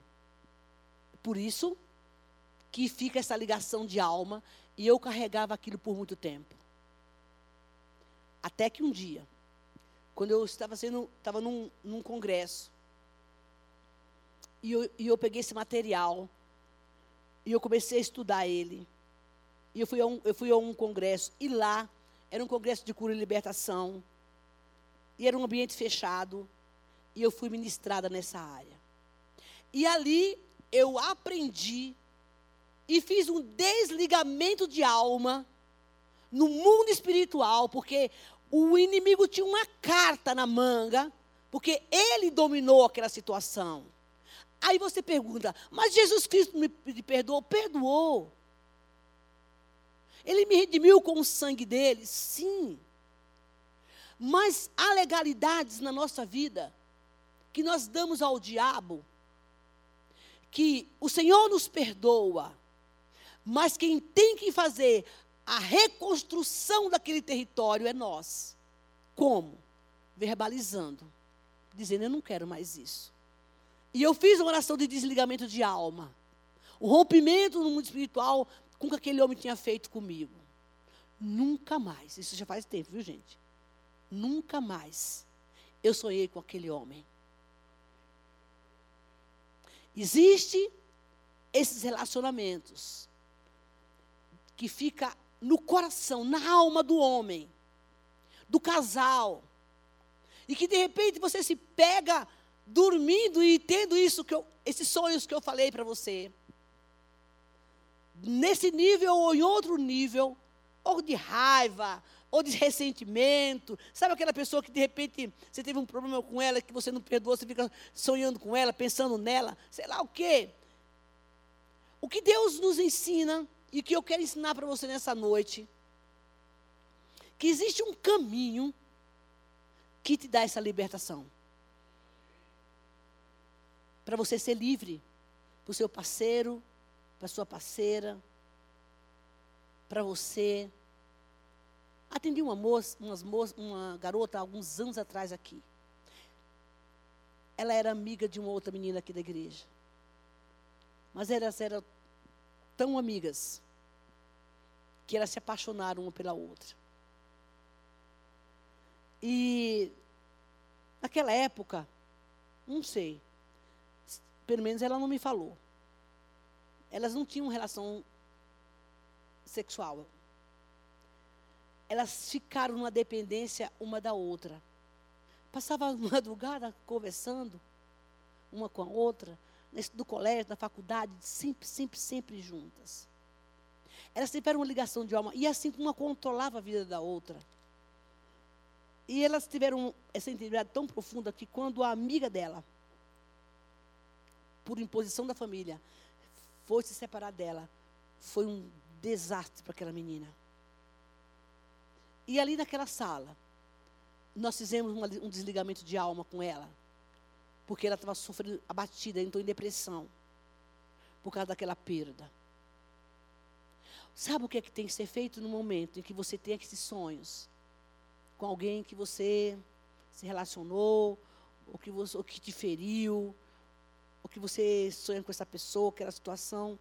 Por isso, que fica essa ligação de alma, e eu carregava aquilo por muito tempo. Até que um dia, quando eu estava sendo, estava num, num congresso, e eu, e eu peguei esse material, e eu comecei a estudar ele. E eu fui, a um, eu fui a um congresso, e lá era um congresso de cura e libertação, e era um ambiente fechado, e eu fui ministrada nessa área. E ali eu aprendi e fiz um desligamento de alma no mundo espiritual, porque o inimigo tinha uma carta na manga, porque ele dominou aquela situação. Aí você pergunta, mas Jesus Cristo me perdoou? Perdoou. Ele me redimiu com o sangue dele? Sim. Mas há legalidades na nossa vida que nós damos ao diabo, que o Senhor nos perdoa, mas quem tem que fazer a reconstrução daquele território é nós. Como? Verbalizando, dizendo: Eu não quero mais isso. E eu fiz uma oração de desligamento de alma. O rompimento no mundo espiritual com o que aquele homem tinha feito comigo. Nunca mais, isso já faz tempo, viu gente? Nunca mais eu sonhei com aquele homem. Existe esses relacionamentos que fica no coração, na alma do homem, do casal. E que de repente você se pega dormindo e tendo isso que eu, esses sonhos que eu falei para você. Nesse nível ou em outro nível, ou de raiva, ou de ressentimento. Sabe aquela pessoa que de repente você teve um problema com ela que você não perdoou, você fica sonhando com ela, pensando nela, sei lá o quê. O que Deus nos ensina e que eu quero ensinar para você nessa noite, que existe um caminho que te dá essa libertação. Para você ser livre, para o seu parceiro, para sua parceira, para você. Atendi uma moça, umas moça, uma garota alguns anos atrás aqui. Ela era amiga de uma outra menina aqui da igreja. Mas elas eram tão amigas que elas se apaixonaram uma pela outra. E naquela época, não sei, pelo menos ela não me falou. Elas não tinham relação sexual. Elas ficaram numa dependência uma da outra. Passava a madrugada conversando, uma com a outra, do colégio, da faculdade, sempre, sempre, sempre juntas. Elas tiveram uma ligação de alma. E assim uma controlava a vida da outra. E elas tiveram essa intimidade tão profunda que quando a amiga dela, por imposição da família, foi se separar dela, foi um desastre para aquela menina. E ali naquela sala, nós fizemos uma, um desligamento de alma com ela, porque ela estava sofrendo abatida, entrou em depressão, por causa daquela perda. Sabe o que é que tem que ser feito no momento em que você tem esses sonhos? Com alguém que você se relacionou, ou que, você, ou que te feriu, ou que você sonha com essa pessoa, aquela situação.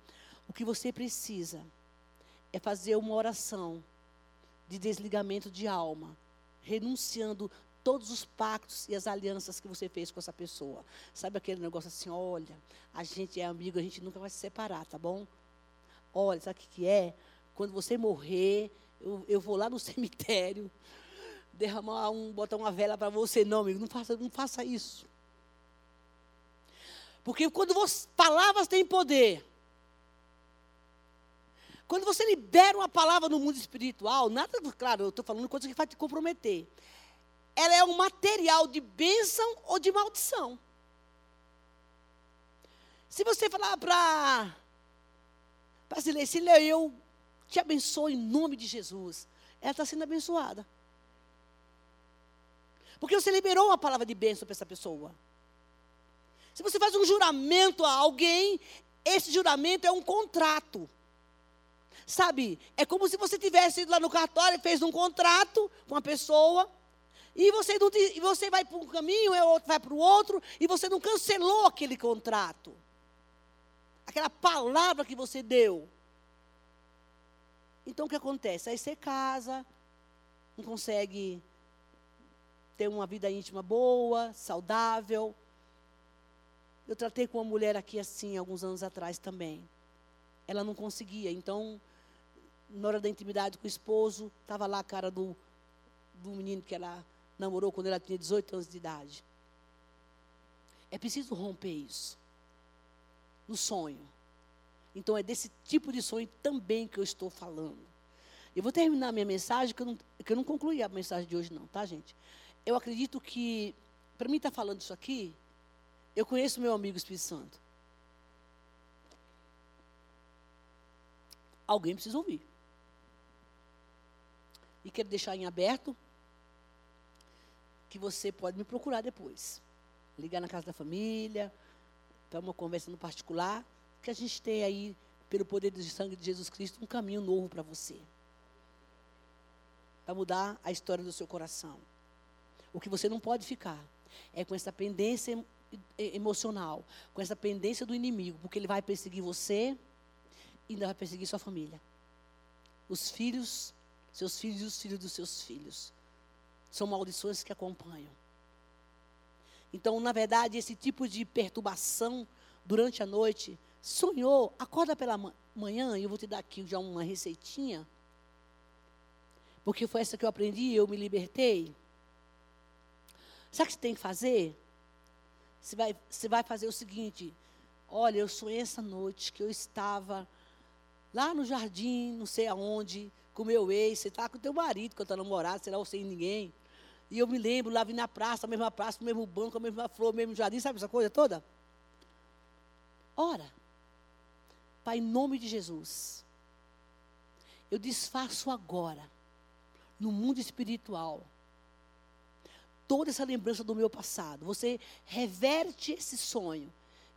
O que você precisa é fazer uma oração de desligamento de alma, renunciando todos os pactos e as alianças que você fez com essa pessoa. Sabe aquele negócio assim, olha, a gente é amigo, a gente nunca vai se separar, tá bom? Olha, sabe o que, que é? Quando você morrer, eu, eu vou lá no cemitério, derramar um, botar uma vela para você. Não, amigo, não faça, não faça isso. Porque quando você, palavras têm poder, quando você libera uma palavra no mundo espiritual, nada, claro, eu estou falando coisa que vai te comprometer. Ela é um material de bênção ou de maldição. Se você falar para para Sileia, eu te abençoo em nome de Jesus. Ela está sendo abençoada. Porque você liberou uma palavra de bênção para essa pessoa. Se você faz um juramento a alguém, esse juramento é um contrato. Sabe, é como se você tivesse ido lá no cartório e fez um contrato com a pessoa, e você, não, e você vai para um caminho, outro vai para o outro, e você não cancelou aquele contrato. Aquela palavra que você deu. Então o que acontece? Aí você casa, não consegue ter uma vida íntima boa, saudável. Eu tratei com uma mulher aqui assim, alguns anos atrás também. Ela não conseguia, então na hora da intimidade com o esposo, estava lá a cara do, do menino que ela namorou quando ela tinha 18 anos de idade. É preciso romper isso. No sonho. Então é desse tipo de sonho também que eu estou falando. Eu vou terminar minha mensagem, que eu não, que eu não concluí a mensagem de hoje, não, tá, gente? Eu acredito que, para mim estar tá falando isso aqui, eu conheço meu amigo Espírito Santo. Alguém precisa ouvir. E quero deixar em aberto que você pode me procurar depois. Ligar na casa da família, para uma conversa no particular, que a gente tem aí, pelo poder do sangue de Jesus Cristo, um caminho novo para você. Para mudar a história do seu coração. O que você não pode ficar é com essa pendência emocional, com essa pendência do inimigo, porque ele vai perseguir você e ainda vai perseguir sua família. Os filhos seus filhos e os filhos dos seus filhos. São maldições que acompanham. Então, na verdade, esse tipo de perturbação durante a noite, sonhou, acorda pela manhã, e eu vou te dar aqui já uma receitinha, porque foi essa que eu aprendi e eu me libertei. Sabe o que você tem que fazer? Você vai, você vai fazer o seguinte: olha, eu sonhei essa noite que eu estava lá no jardim, não sei aonde, com meu ex, você está com o teu marido, com teu namorado, sei lá, ou sem ninguém. E eu me lembro, lá vim na praça, a mesma praça, o mesmo banco, a mesma flor, o mesmo jardim, sabe essa coisa toda? Ora, Pai, em nome de Jesus, eu desfaço agora, no mundo espiritual, toda essa lembrança do meu passado. Você reverte esse sonho,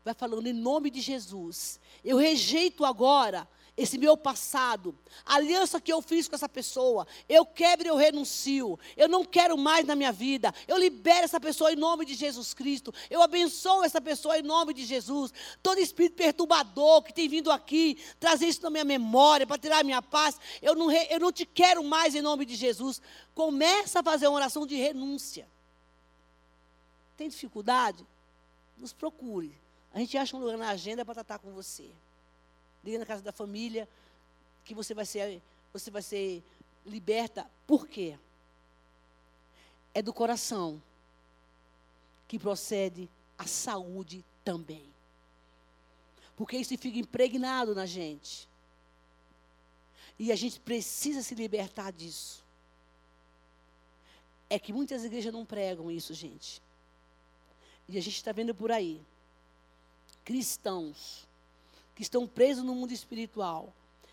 vai falando em nome de Jesus. Eu rejeito agora esse meu passado, a aliança que eu fiz com essa pessoa, eu quebro e eu renuncio, eu não quero mais na minha vida, eu libero essa pessoa em nome de Jesus Cristo, eu abençoo essa pessoa em nome de Jesus, todo espírito perturbador que tem vindo aqui, trazer isso na minha memória, para tirar a minha paz, eu não, eu não te quero mais em nome de Jesus, começa a fazer uma oração de renúncia, tem dificuldade? Nos procure, a gente acha um lugar na agenda para tratar com você liga na casa da família, que você vai ser, você vai ser liberta. Por quê? É do coração que procede a saúde também. Porque isso fica impregnado na gente. E a gente precisa se libertar disso. É que muitas igrejas não pregam isso, gente. E a gente está vendo por aí cristãos que estão presos no mundo espiritual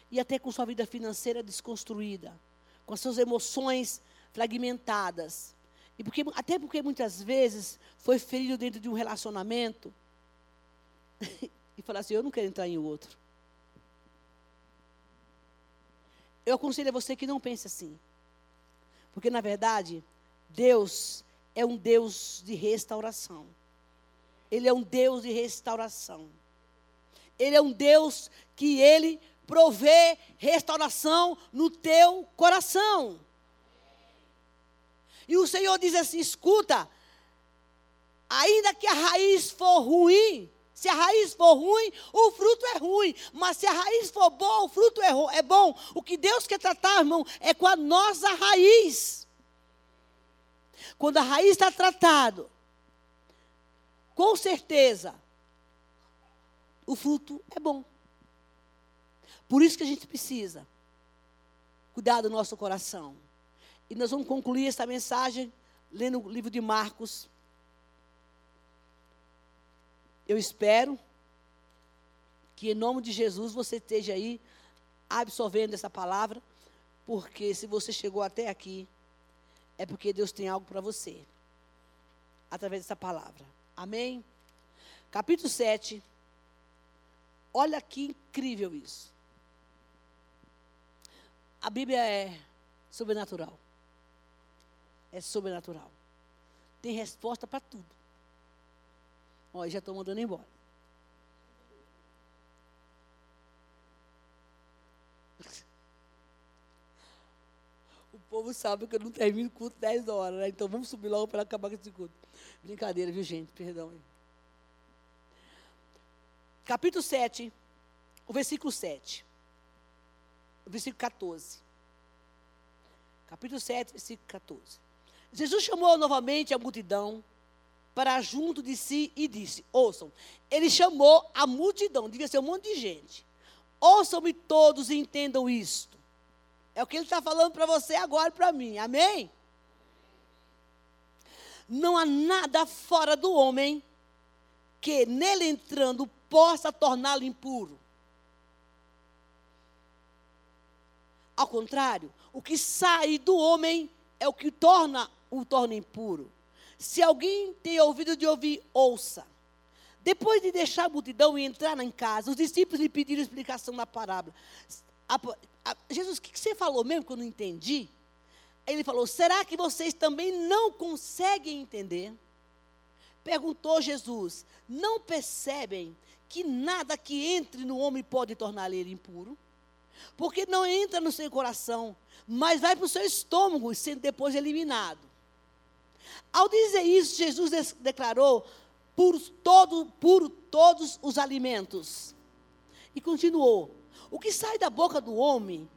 e até com sua vida financeira desconstruída, com as suas emoções fragmentadas. E porque, até porque muitas vezes foi ferido dentro de um relacionamento e falar assim: Eu não quero entrar em outro. Eu aconselho a você que não pense assim. Porque, na verdade, Deus é um Deus de restauração. Ele é um Deus de restauração. Ele é um Deus que ele provê restauração no teu coração. E o Senhor diz assim: escuta, ainda que a raiz for ruim, Se a raiz for ruim, o fruto é ruim. Mas se a raiz for boa, o fruto é, é bom. O que Deus quer tratar, irmão, é com a nossa raiz. Quando a raiz está tratada, com certeza, o fruto é bom. Por isso que a gente precisa cuidar do nosso coração. E nós vamos concluir essa mensagem lendo o livro de Marcos, eu espero que, em nome de Jesus, você esteja aí absorvendo essa palavra, porque se você chegou até aqui, é porque Deus tem algo para você, através dessa palavra. Amém? Capítulo 7. Olha que incrível isso. A Bíblia é sobrenatural. É sobrenatural. Tem resposta para tudo. Ó, já estou mandando embora. O povo sabe que eu não termino o culto 10 horas, né? Então vamos subir logo para acabar com esse culto. Brincadeira, viu, gente? Perdão. Capítulo 7, o versículo 7. O versículo 14. Capítulo 7, versículo 14. Jesus chamou novamente a multidão para junto de si e disse: Ouçam, ele chamou a multidão, devia ser um monte de gente. Ouçam-me todos e entendam isto. É o que ele está falando para você agora e para mim, amém? Não há nada fora do homem que nele entrando possa torná-lo impuro. Ao contrário, o que sai do homem é o que torna o torna impuro. Se alguém tem ouvido de ouvir, ouça. Depois de deixar a multidão e entrar em casa, os discípulos lhe pediram explicação da parábola. A, a, Jesus, o que, que você falou mesmo que eu não entendi? Ele falou: Será que vocês também não conseguem entender? Perguntou Jesus: Não percebem que nada que entre no homem pode tornar ele impuro? Porque não entra no seu coração, mas vai para o seu estômago, sendo depois eliminado. Ao dizer isso, Jesus declarou por todo, puro todos os alimentos. E continuou: O que sai da boca do homem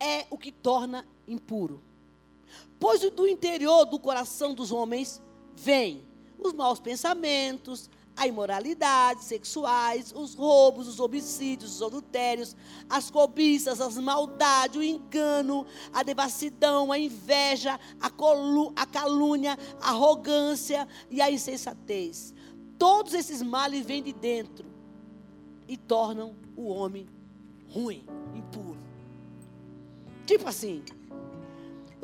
é o que torna impuro. Pois do interior do coração dos homens vem os maus pensamentos, a imoralidade sexuais, os roubos, os homicídios, os adultérios, as cobiças, as maldades, o engano, a devassidão, a inveja, a, a calúnia, a arrogância e a insensatez. Todos esses males vêm de dentro e tornam o homem ruim, impuro. Tipo assim,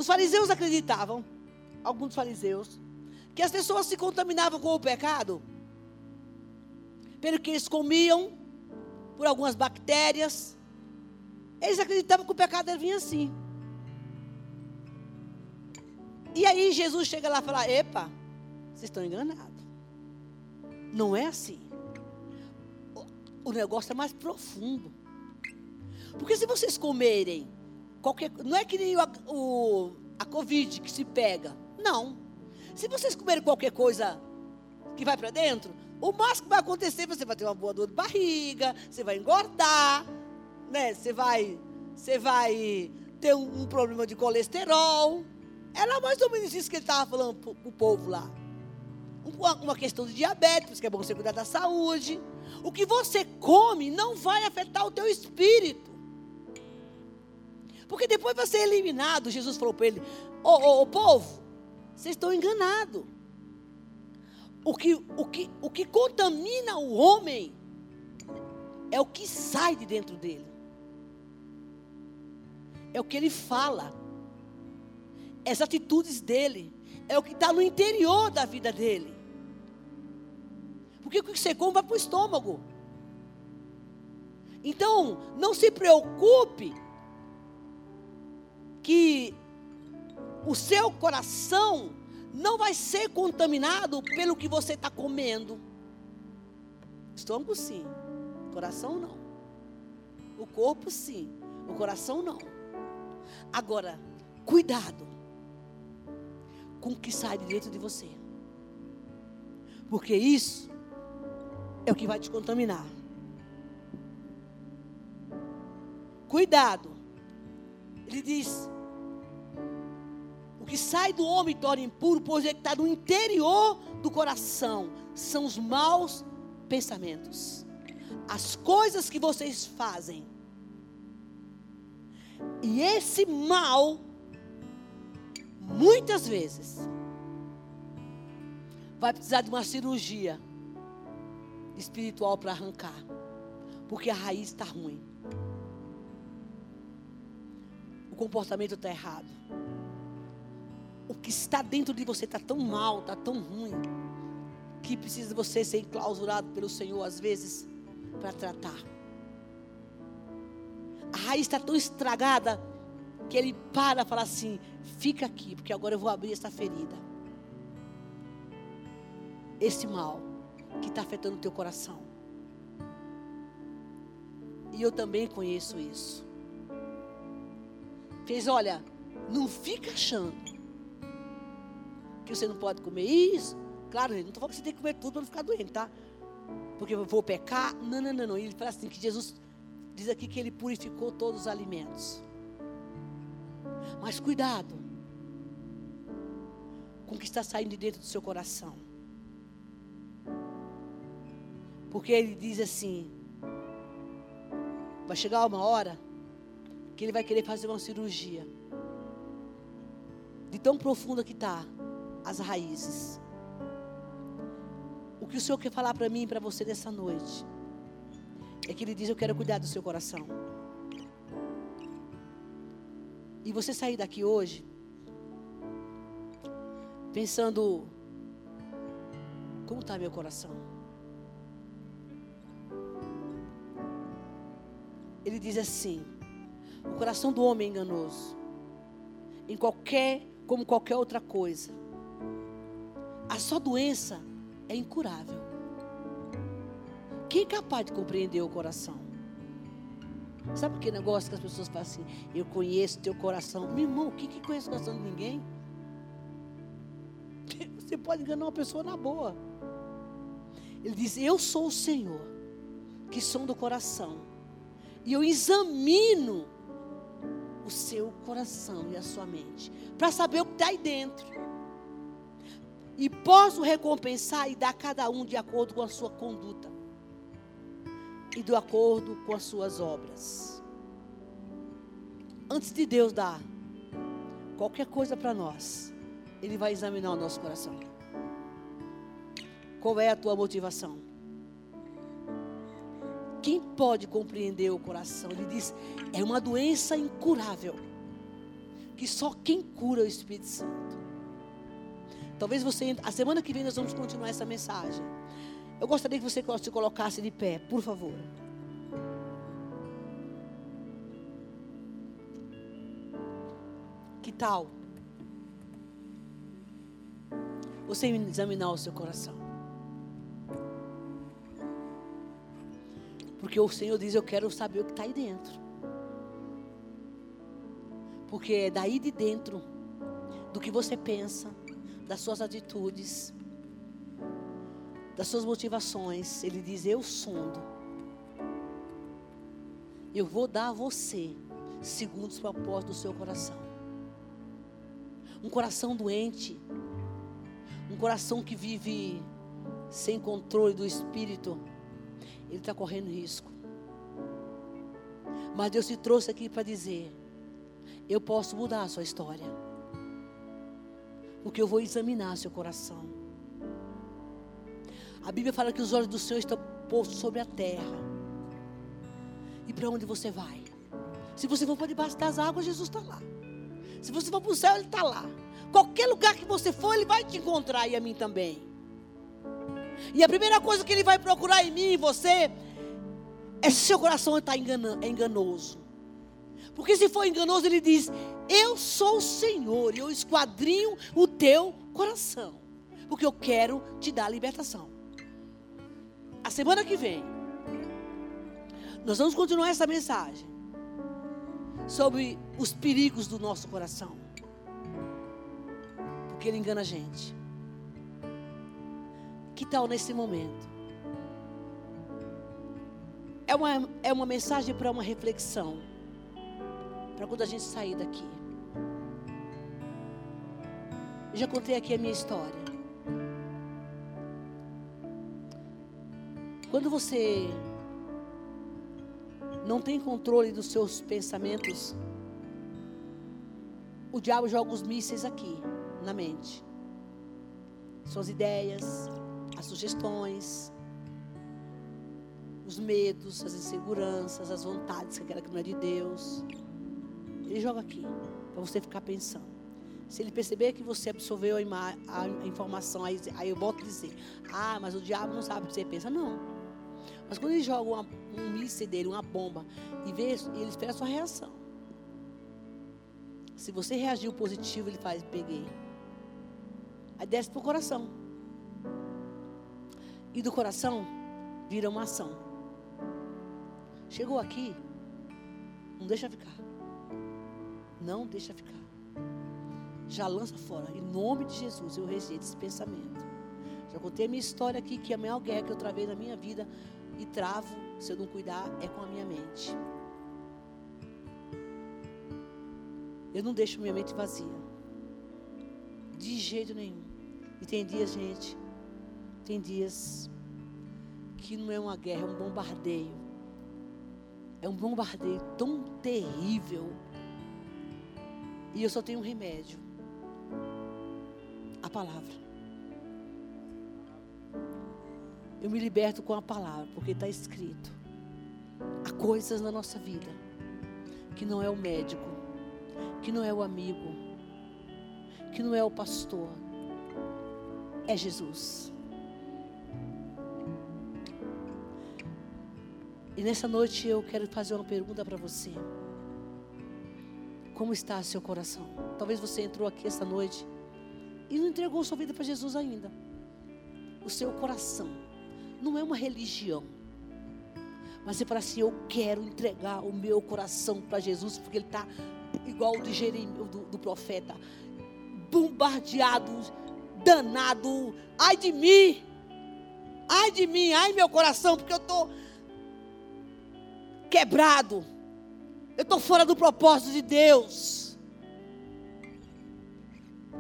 os fariseus acreditavam, alguns fariseus, que as pessoas se contaminavam com o pecado pelo que eles comiam, por algumas bactérias. Eles acreditavam que o pecado vinha assim. E aí Jesus chega lá e fala: Epa, vocês estão enganados. Não é assim. O negócio é mais profundo. Porque se vocês comerem qualquer. Não é que nem o, o, a Covid que se pega. Não. Se vocês comerem qualquer coisa que vai para dentro, o máximo que vai acontecer, você vai ter uma boa dor de barriga, você vai engordar, né? Você vai, você vai ter um, um problema de colesterol. Era mais ou menos isso que ele estava falando para o povo lá. Uma, uma questão de diabetes, que é bom você cuidar da saúde. O que você come não vai afetar o teu espírito. Porque depois vai ser eliminado, Jesus falou para ele: Ô, ô, ô povo, vocês estão enganados o que, o, que, o que contamina o homem é o que sai de dentro dele. É o que ele fala. As atitudes dele. É o que está no interior da vida dele. Porque o que você come vai para o estômago. Então, não se preocupe que o seu coração não vai ser contaminado pelo que você está comendo. Estômago sim, coração não. O corpo sim, o coração não. Agora, cuidado com o que sai de dentro de você. Porque isso é o que vai te contaminar. Cuidado. Ele diz: que sai do homem torna impuro, pois está no interior do coração. São os maus pensamentos. As coisas que vocês fazem. E esse mal, muitas vezes, vai precisar de uma cirurgia espiritual para arrancar. Porque a raiz está ruim. O comportamento está errado. O que está dentro de você está tão mal, está tão ruim, que precisa você ser enclausurado pelo Senhor, às vezes, para tratar. A raiz está tão estragada que ele para e fala assim: fica aqui, porque agora eu vou abrir essa ferida esse mal que está afetando o teu coração. E eu também conheço isso. Fez, olha, não fica achando que você não pode comer isso. Claro, não estou falando que você tem que comer tudo para não ficar doente, tá? Porque eu vou pecar. Não, não, não, não. Ele fala assim que Jesus diz aqui que ele purificou todos os alimentos. Mas cuidado com o que está saindo de dentro do seu coração. Porque ele diz assim: vai chegar uma hora que ele vai querer fazer uma cirurgia. De tão profunda que está as raízes. O que o Senhor quer falar para mim e para você nessa noite é que Ele diz: Eu quero cuidar do seu coração. E você sair daqui hoje pensando: Como está meu coração? ele diz assim: o coração do homem é enganoso, em qualquer, como qualquer outra coisa. A sua doença é incurável. Quem é capaz de compreender o coração? Sabe aquele negócio que as pessoas falam assim? Eu conheço teu coração. Meu irmão, o que, que conhece o coração de ninguém? Você pode enganar uma pessoa na boa. Ele diz: Eu sou o Senhor, que som do coração e eu examino o seu coração e a sua mente, para saber o que está aí dentro. E posso recompensar e dar a cada um de acordo com a sua conduta e de acordo com as suas obras. Antes de Deus dar qualquer coisa para nós, Ele vai examinar o nosso coração. Qual é a tua motivação? Quem pode compreender o coração? Ele diz: é uma doença incurável, que só quem cura é o Espírito Santo. Talvez você, a semana que vem nós vamos continuar essa mensagem. Eu gostaria que você se colocasse de pé, por favor. Que tal? Você examinar o seu coração. Porque o Senhor diz: Eu quero saber o que está aí dentro. Porque é daí de dentro, do que você pensa, das suas atitudes, das suas motivações. Ele diz: Eu sondo. Eu vou dar a você, segundo os propósitos do seu coração. Um coração doente, um coração que vive sem controle do espírito ele está correndo risco. Mas Deus te trouxe aqui para dizer: eu posso mudar a sua história. Porque eu vou examinar seu coração. A Bíblia fala que os olhos do Senhor estão postos sobre a terra. E para onde você vai? Se você for para debaixo das águas, Jesus está lá. Se você for para o céu, Ele está lá. Qualquer lugar que você for, Ele vai te encontrar e a mim também. E a primeira coisa que ele vai procurar em mim e você é se seu coração está enganoso. Porque se for enganoso, ele diz: Eu sou o Senhor e eu esquadrinho o teu coração. Porque eu quero te dar a libertação. A semana que vem, nós vamos continuar essa mensagem sobre os perigos do nosso coração. Porque ele engana a gente. Que tal nesse momento? é uma, é uma mensagem para uma reflexão. Para quando a gente sair daqui. Eu já contei aqui a minha história. Quando você não tem controle dos seus pensamentos, o diabo joga os mísseis aqui, na mente. Suas ideias, as sugestões, os medos, as inseguranças, as vontades, que aquela que não é de Deus. Ele joga aqui, para você ficar pensando. Se ele perceber que você absorveu a, a informação, aí, aí eu volto a dizer: Ah, mas o diabo não sabe o que você pensa. Não. Mas quando ele joga uma, um míssil dele, uma bomba, e vê, ele espera a sua reação. Se você reagiu positivo, ele faz, peguei. Aí desce para o coração. E do coração vira uma ação. Chegou aqui, não deixa ficar. Não deixa ficar. Já lança fora. Em nome de Jesus, eu rejeito esse pensamento. Já contei a minha história aqui, que a maior guerra que eu travei na minha vida e travo, se eu não cuidar, é com a minha mente. Eu não deixo minha mente vazia. De jeito nenhum. E tem dias, gente, tem dias que não é uma guerra, é um bombardeio. É um bombardeio tão terrível. E eu só tenho um remédio. A palavra. Eu me liberto com a palavra, porque está escrito. Há coisas na nossa vida que não é o médico, que não é o amigo, que não é o pastor, é Jesus. E nessa noite eu quero fazer uma pergunta para você. Como está seu coração? Talvez você entrou aqui essa noite e não entregou sua vida para Jesus ainda. O seu coração não é uma religião. Mas é para assim, eu quero entregar o meu coração para Jesus, porque ele está igual o de Jeremias, do, do profeta, bombardeado, danado. Ai de mim, ai de mim, ai meu coração, porque eu estou quebrado. Eu estou fora do propósito de Deus.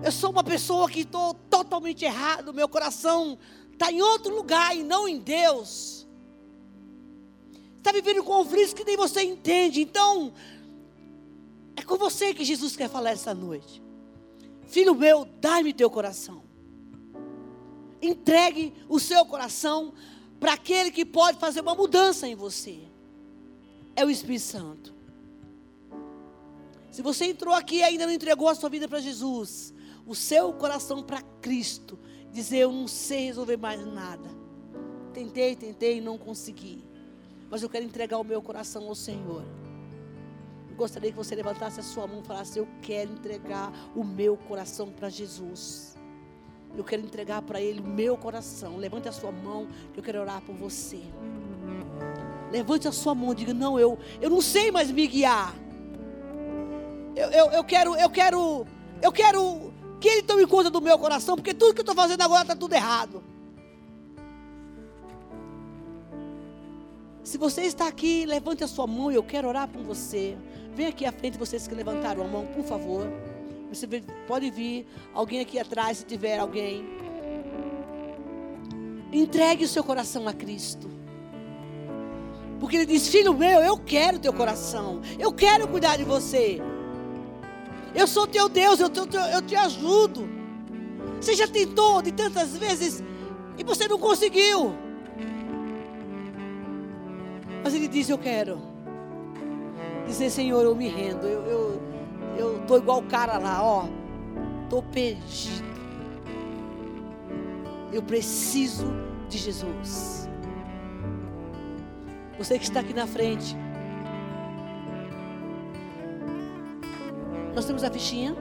Eu sou uma pessoa que estou totalmente errado. Meu coração está em outro lugar e não em Deus. Está vivendo conflitos que nem você entende. Então, é com você que Jesus quer falar essa noite. Filho meu, dai-me teu coração. Entregue o seu coração para aquele que pode fazer uma mudança em você. É o Espírito Santo. Se você entrou aqui e ainda não entregou a sua vida para Jesus, o seu coração para Cristo, dizer eu não sei resolver mais nada. Tentei, tentei e não consegui. Mas eu quero entregar o meu coração ao Senhor gostaria que você levantasse a sua mão e falasse: Eu quero entregar o meu coração para Jesus. Eu quero entregar para Ele o meu coração. Levante a sua mão, que eu quero orar por você. Levante a sua mão, diga: Não, eu, eu não sei mais me guiar. Eu, eu, eu quero, eu quero, eu quero que Ele tome conta do meu coração, porque tudo que eu estou fazendo agora está tudo errado. Se você está aqui, levante a sua mão e eu quero orar por você. Vem aqui à frente, vocês que levantaram a mão, por favor. Você pode vir, alguém aqui atrás, se tiver alguém. Entregue o seu coração a Cristo. Porque Ele diz: Filho meu, eu quero teu coração. Eu quero cuidar de você. Eu sou teu Deus, eu te, eu te ajudo. Você já tentou de tantas vezes e você não conseguiu. Mas Ele diz: Eu quero dizer, Senhor, eu me rendo. Eu, eu, eu tô igual o cara lá, ó. Tô perdido. Eu preciso de Jesus. Você que está aqui na frente. Nós temos a fichinha.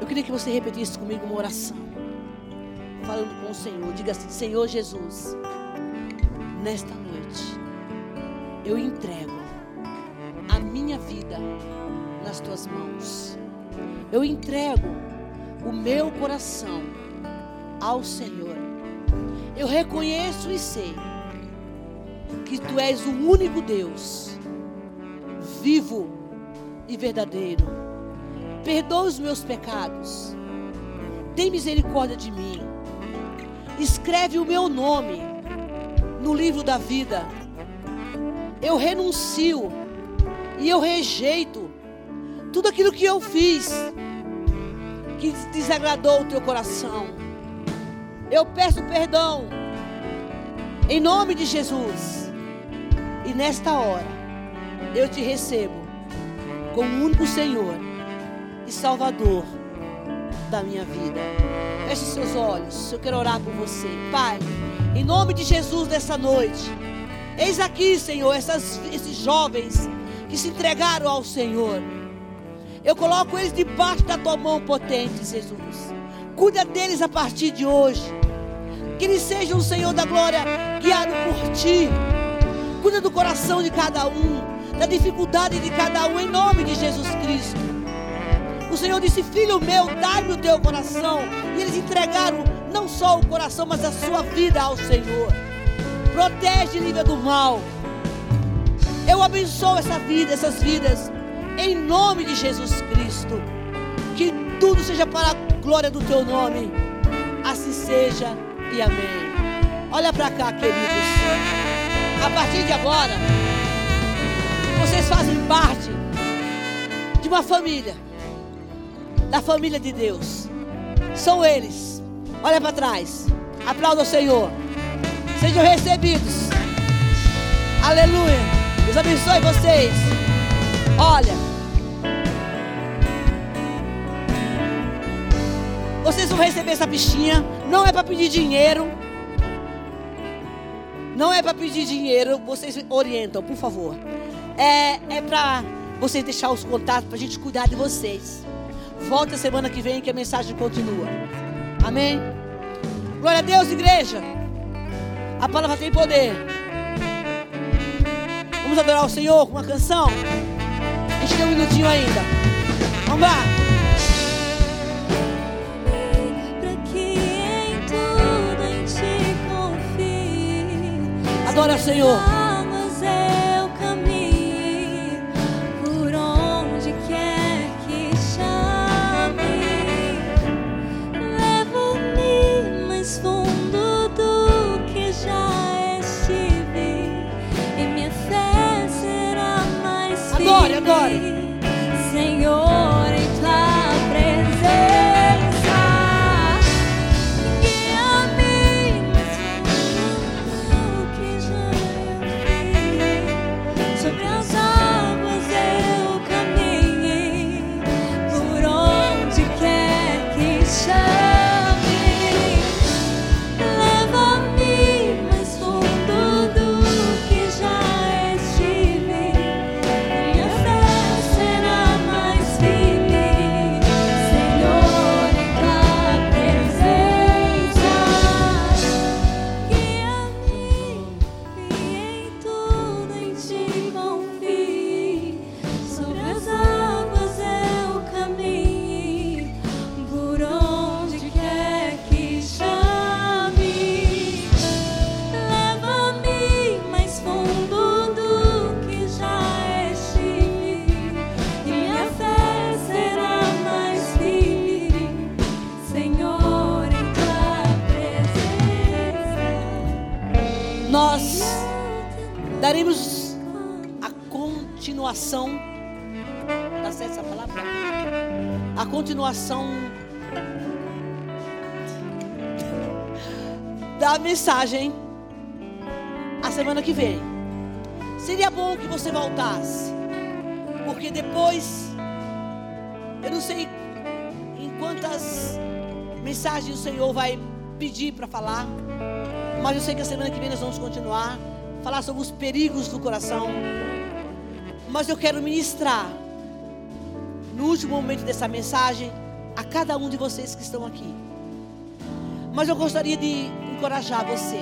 Eu queria que você repetisse comigo uma oração. Falando com o Senhor. Diga assim: Senhor Jesus nesta noite, eu entrego a minha vida nas tuas mãos. Eu entrego o meu coração ao Senhor. Eu reconheço e sei que tu és o único Deus, vivo e verdadeiro. Perdoa os meus pecados. Tem misericórdia de mim. Escreve o meu nome no livro da vida. Eu renuncio e eu rejeito tudo aquilo que eu fiz que desagradou o teu coração. Eu peço perdão em nome de Jesus. E nesta hora eu te recebo como o único Senhor e Salvador da minha vida. Feche seus olhos, eu quero orar por você. Pai, em nome de Jesus nessa noite. Eis aqui, Senhor, essas, esses jovens que se entregaram ao Senhor. Eu coloco eles debaixo da tua mão potente, Jesus. Cuida deles a partir de hoje. Que eles sejam Senhor da glória guiado por ti. Cuida do coração de cada um, da dificuldade de cada um, em nome de Jesus Cristo. O Senhor disse: Filho meu, dá-me o teu coração. E eles entregaram não só o coração, mas a sua vida ao Senhor. Protege e do mal. Eu abençoo essa vida, essas vidas em nome de Jesus Cristo. Que tudo seja para a glória do teu nome. Assim seja e amém. Olha para cá, queridos. A partir de agora, vocês fazem parte de uma família, da família de Deus. São eles. Olha para trás. Aplauda o Senhor. Sejam recebidos. Aleluia. Deus abençoe vocês. Olha. Vocês vão receber essa fichinha. Não é para pedir dinheiro. Não é para pedir dinheiro. Vocês orientam, por favor. É, é para vocês deixar os contatos para a gente cuidar de vocês. Volta semana que vem que a mensagem continua. Amém? Glória a Deus, igreja. A palavra tem poder. Vamos adorar o Senhor com uma canção. A gente tem um minutinho ainda. Vamos lá. Adora, Senhor. Continuação da mensagem a semana que vem. Seria bom que você voltasse, porque depois eu não sei em quantas mensagens o Senhor vai pedir para falar, mas eu sei que a semana que vem nós vamos continuar falar sobre os perigos do coração. Mas eu quero ministrar no último momento dessa mensagem a cada um de vocês que estão aqui. Mas eu gostaria de encorajar você,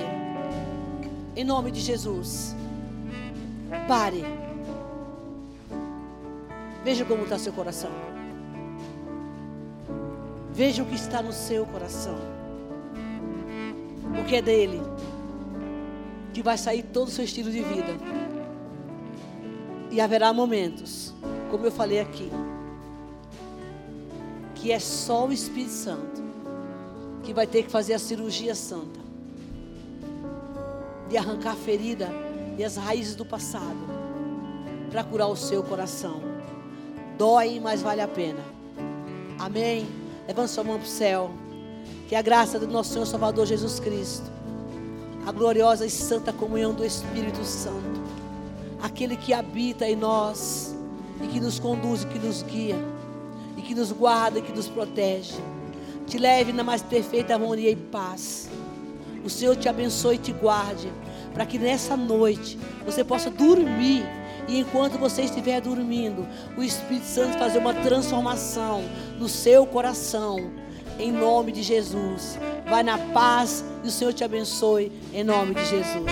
em nome de Jesus. Pare. Veja como está seu coração. Veja o que está no seu coração. Porque é dele que vai sair todo o seu estilo de vida. E haverá momentos, como eu falei aqui, que é só o Espírito Santo que vai ter que fazer a cirurgia santa de arrancar a ferida e as raízes do passado para curar o seu coração. Dói, mas vale a pena. Amém. Levante sua mão para o céu. Que a graça do nosso Senhor Salvador Jesus Cristo, a gloriosa e santa comunhão do Espírito Santo, aquele que habita em nós e que nos conduz e que nos guia, que nos guarda que nos protege, te leve na mais perfeita harmonia e paz. O Senhor te abençoe e te guarde, para que nessa noite você possa dormir e enquanto você estiver dormindo, o Espírito Santo fazer uma transformação no seu coração. Em nome de Jesus. Vai na paz e o Senhor te abençoe. Em nome de Jesus.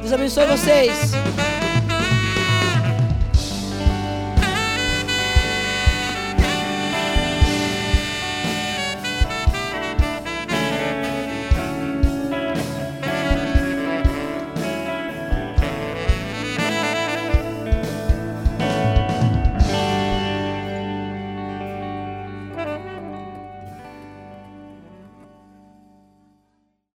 Deus abençoe vocês.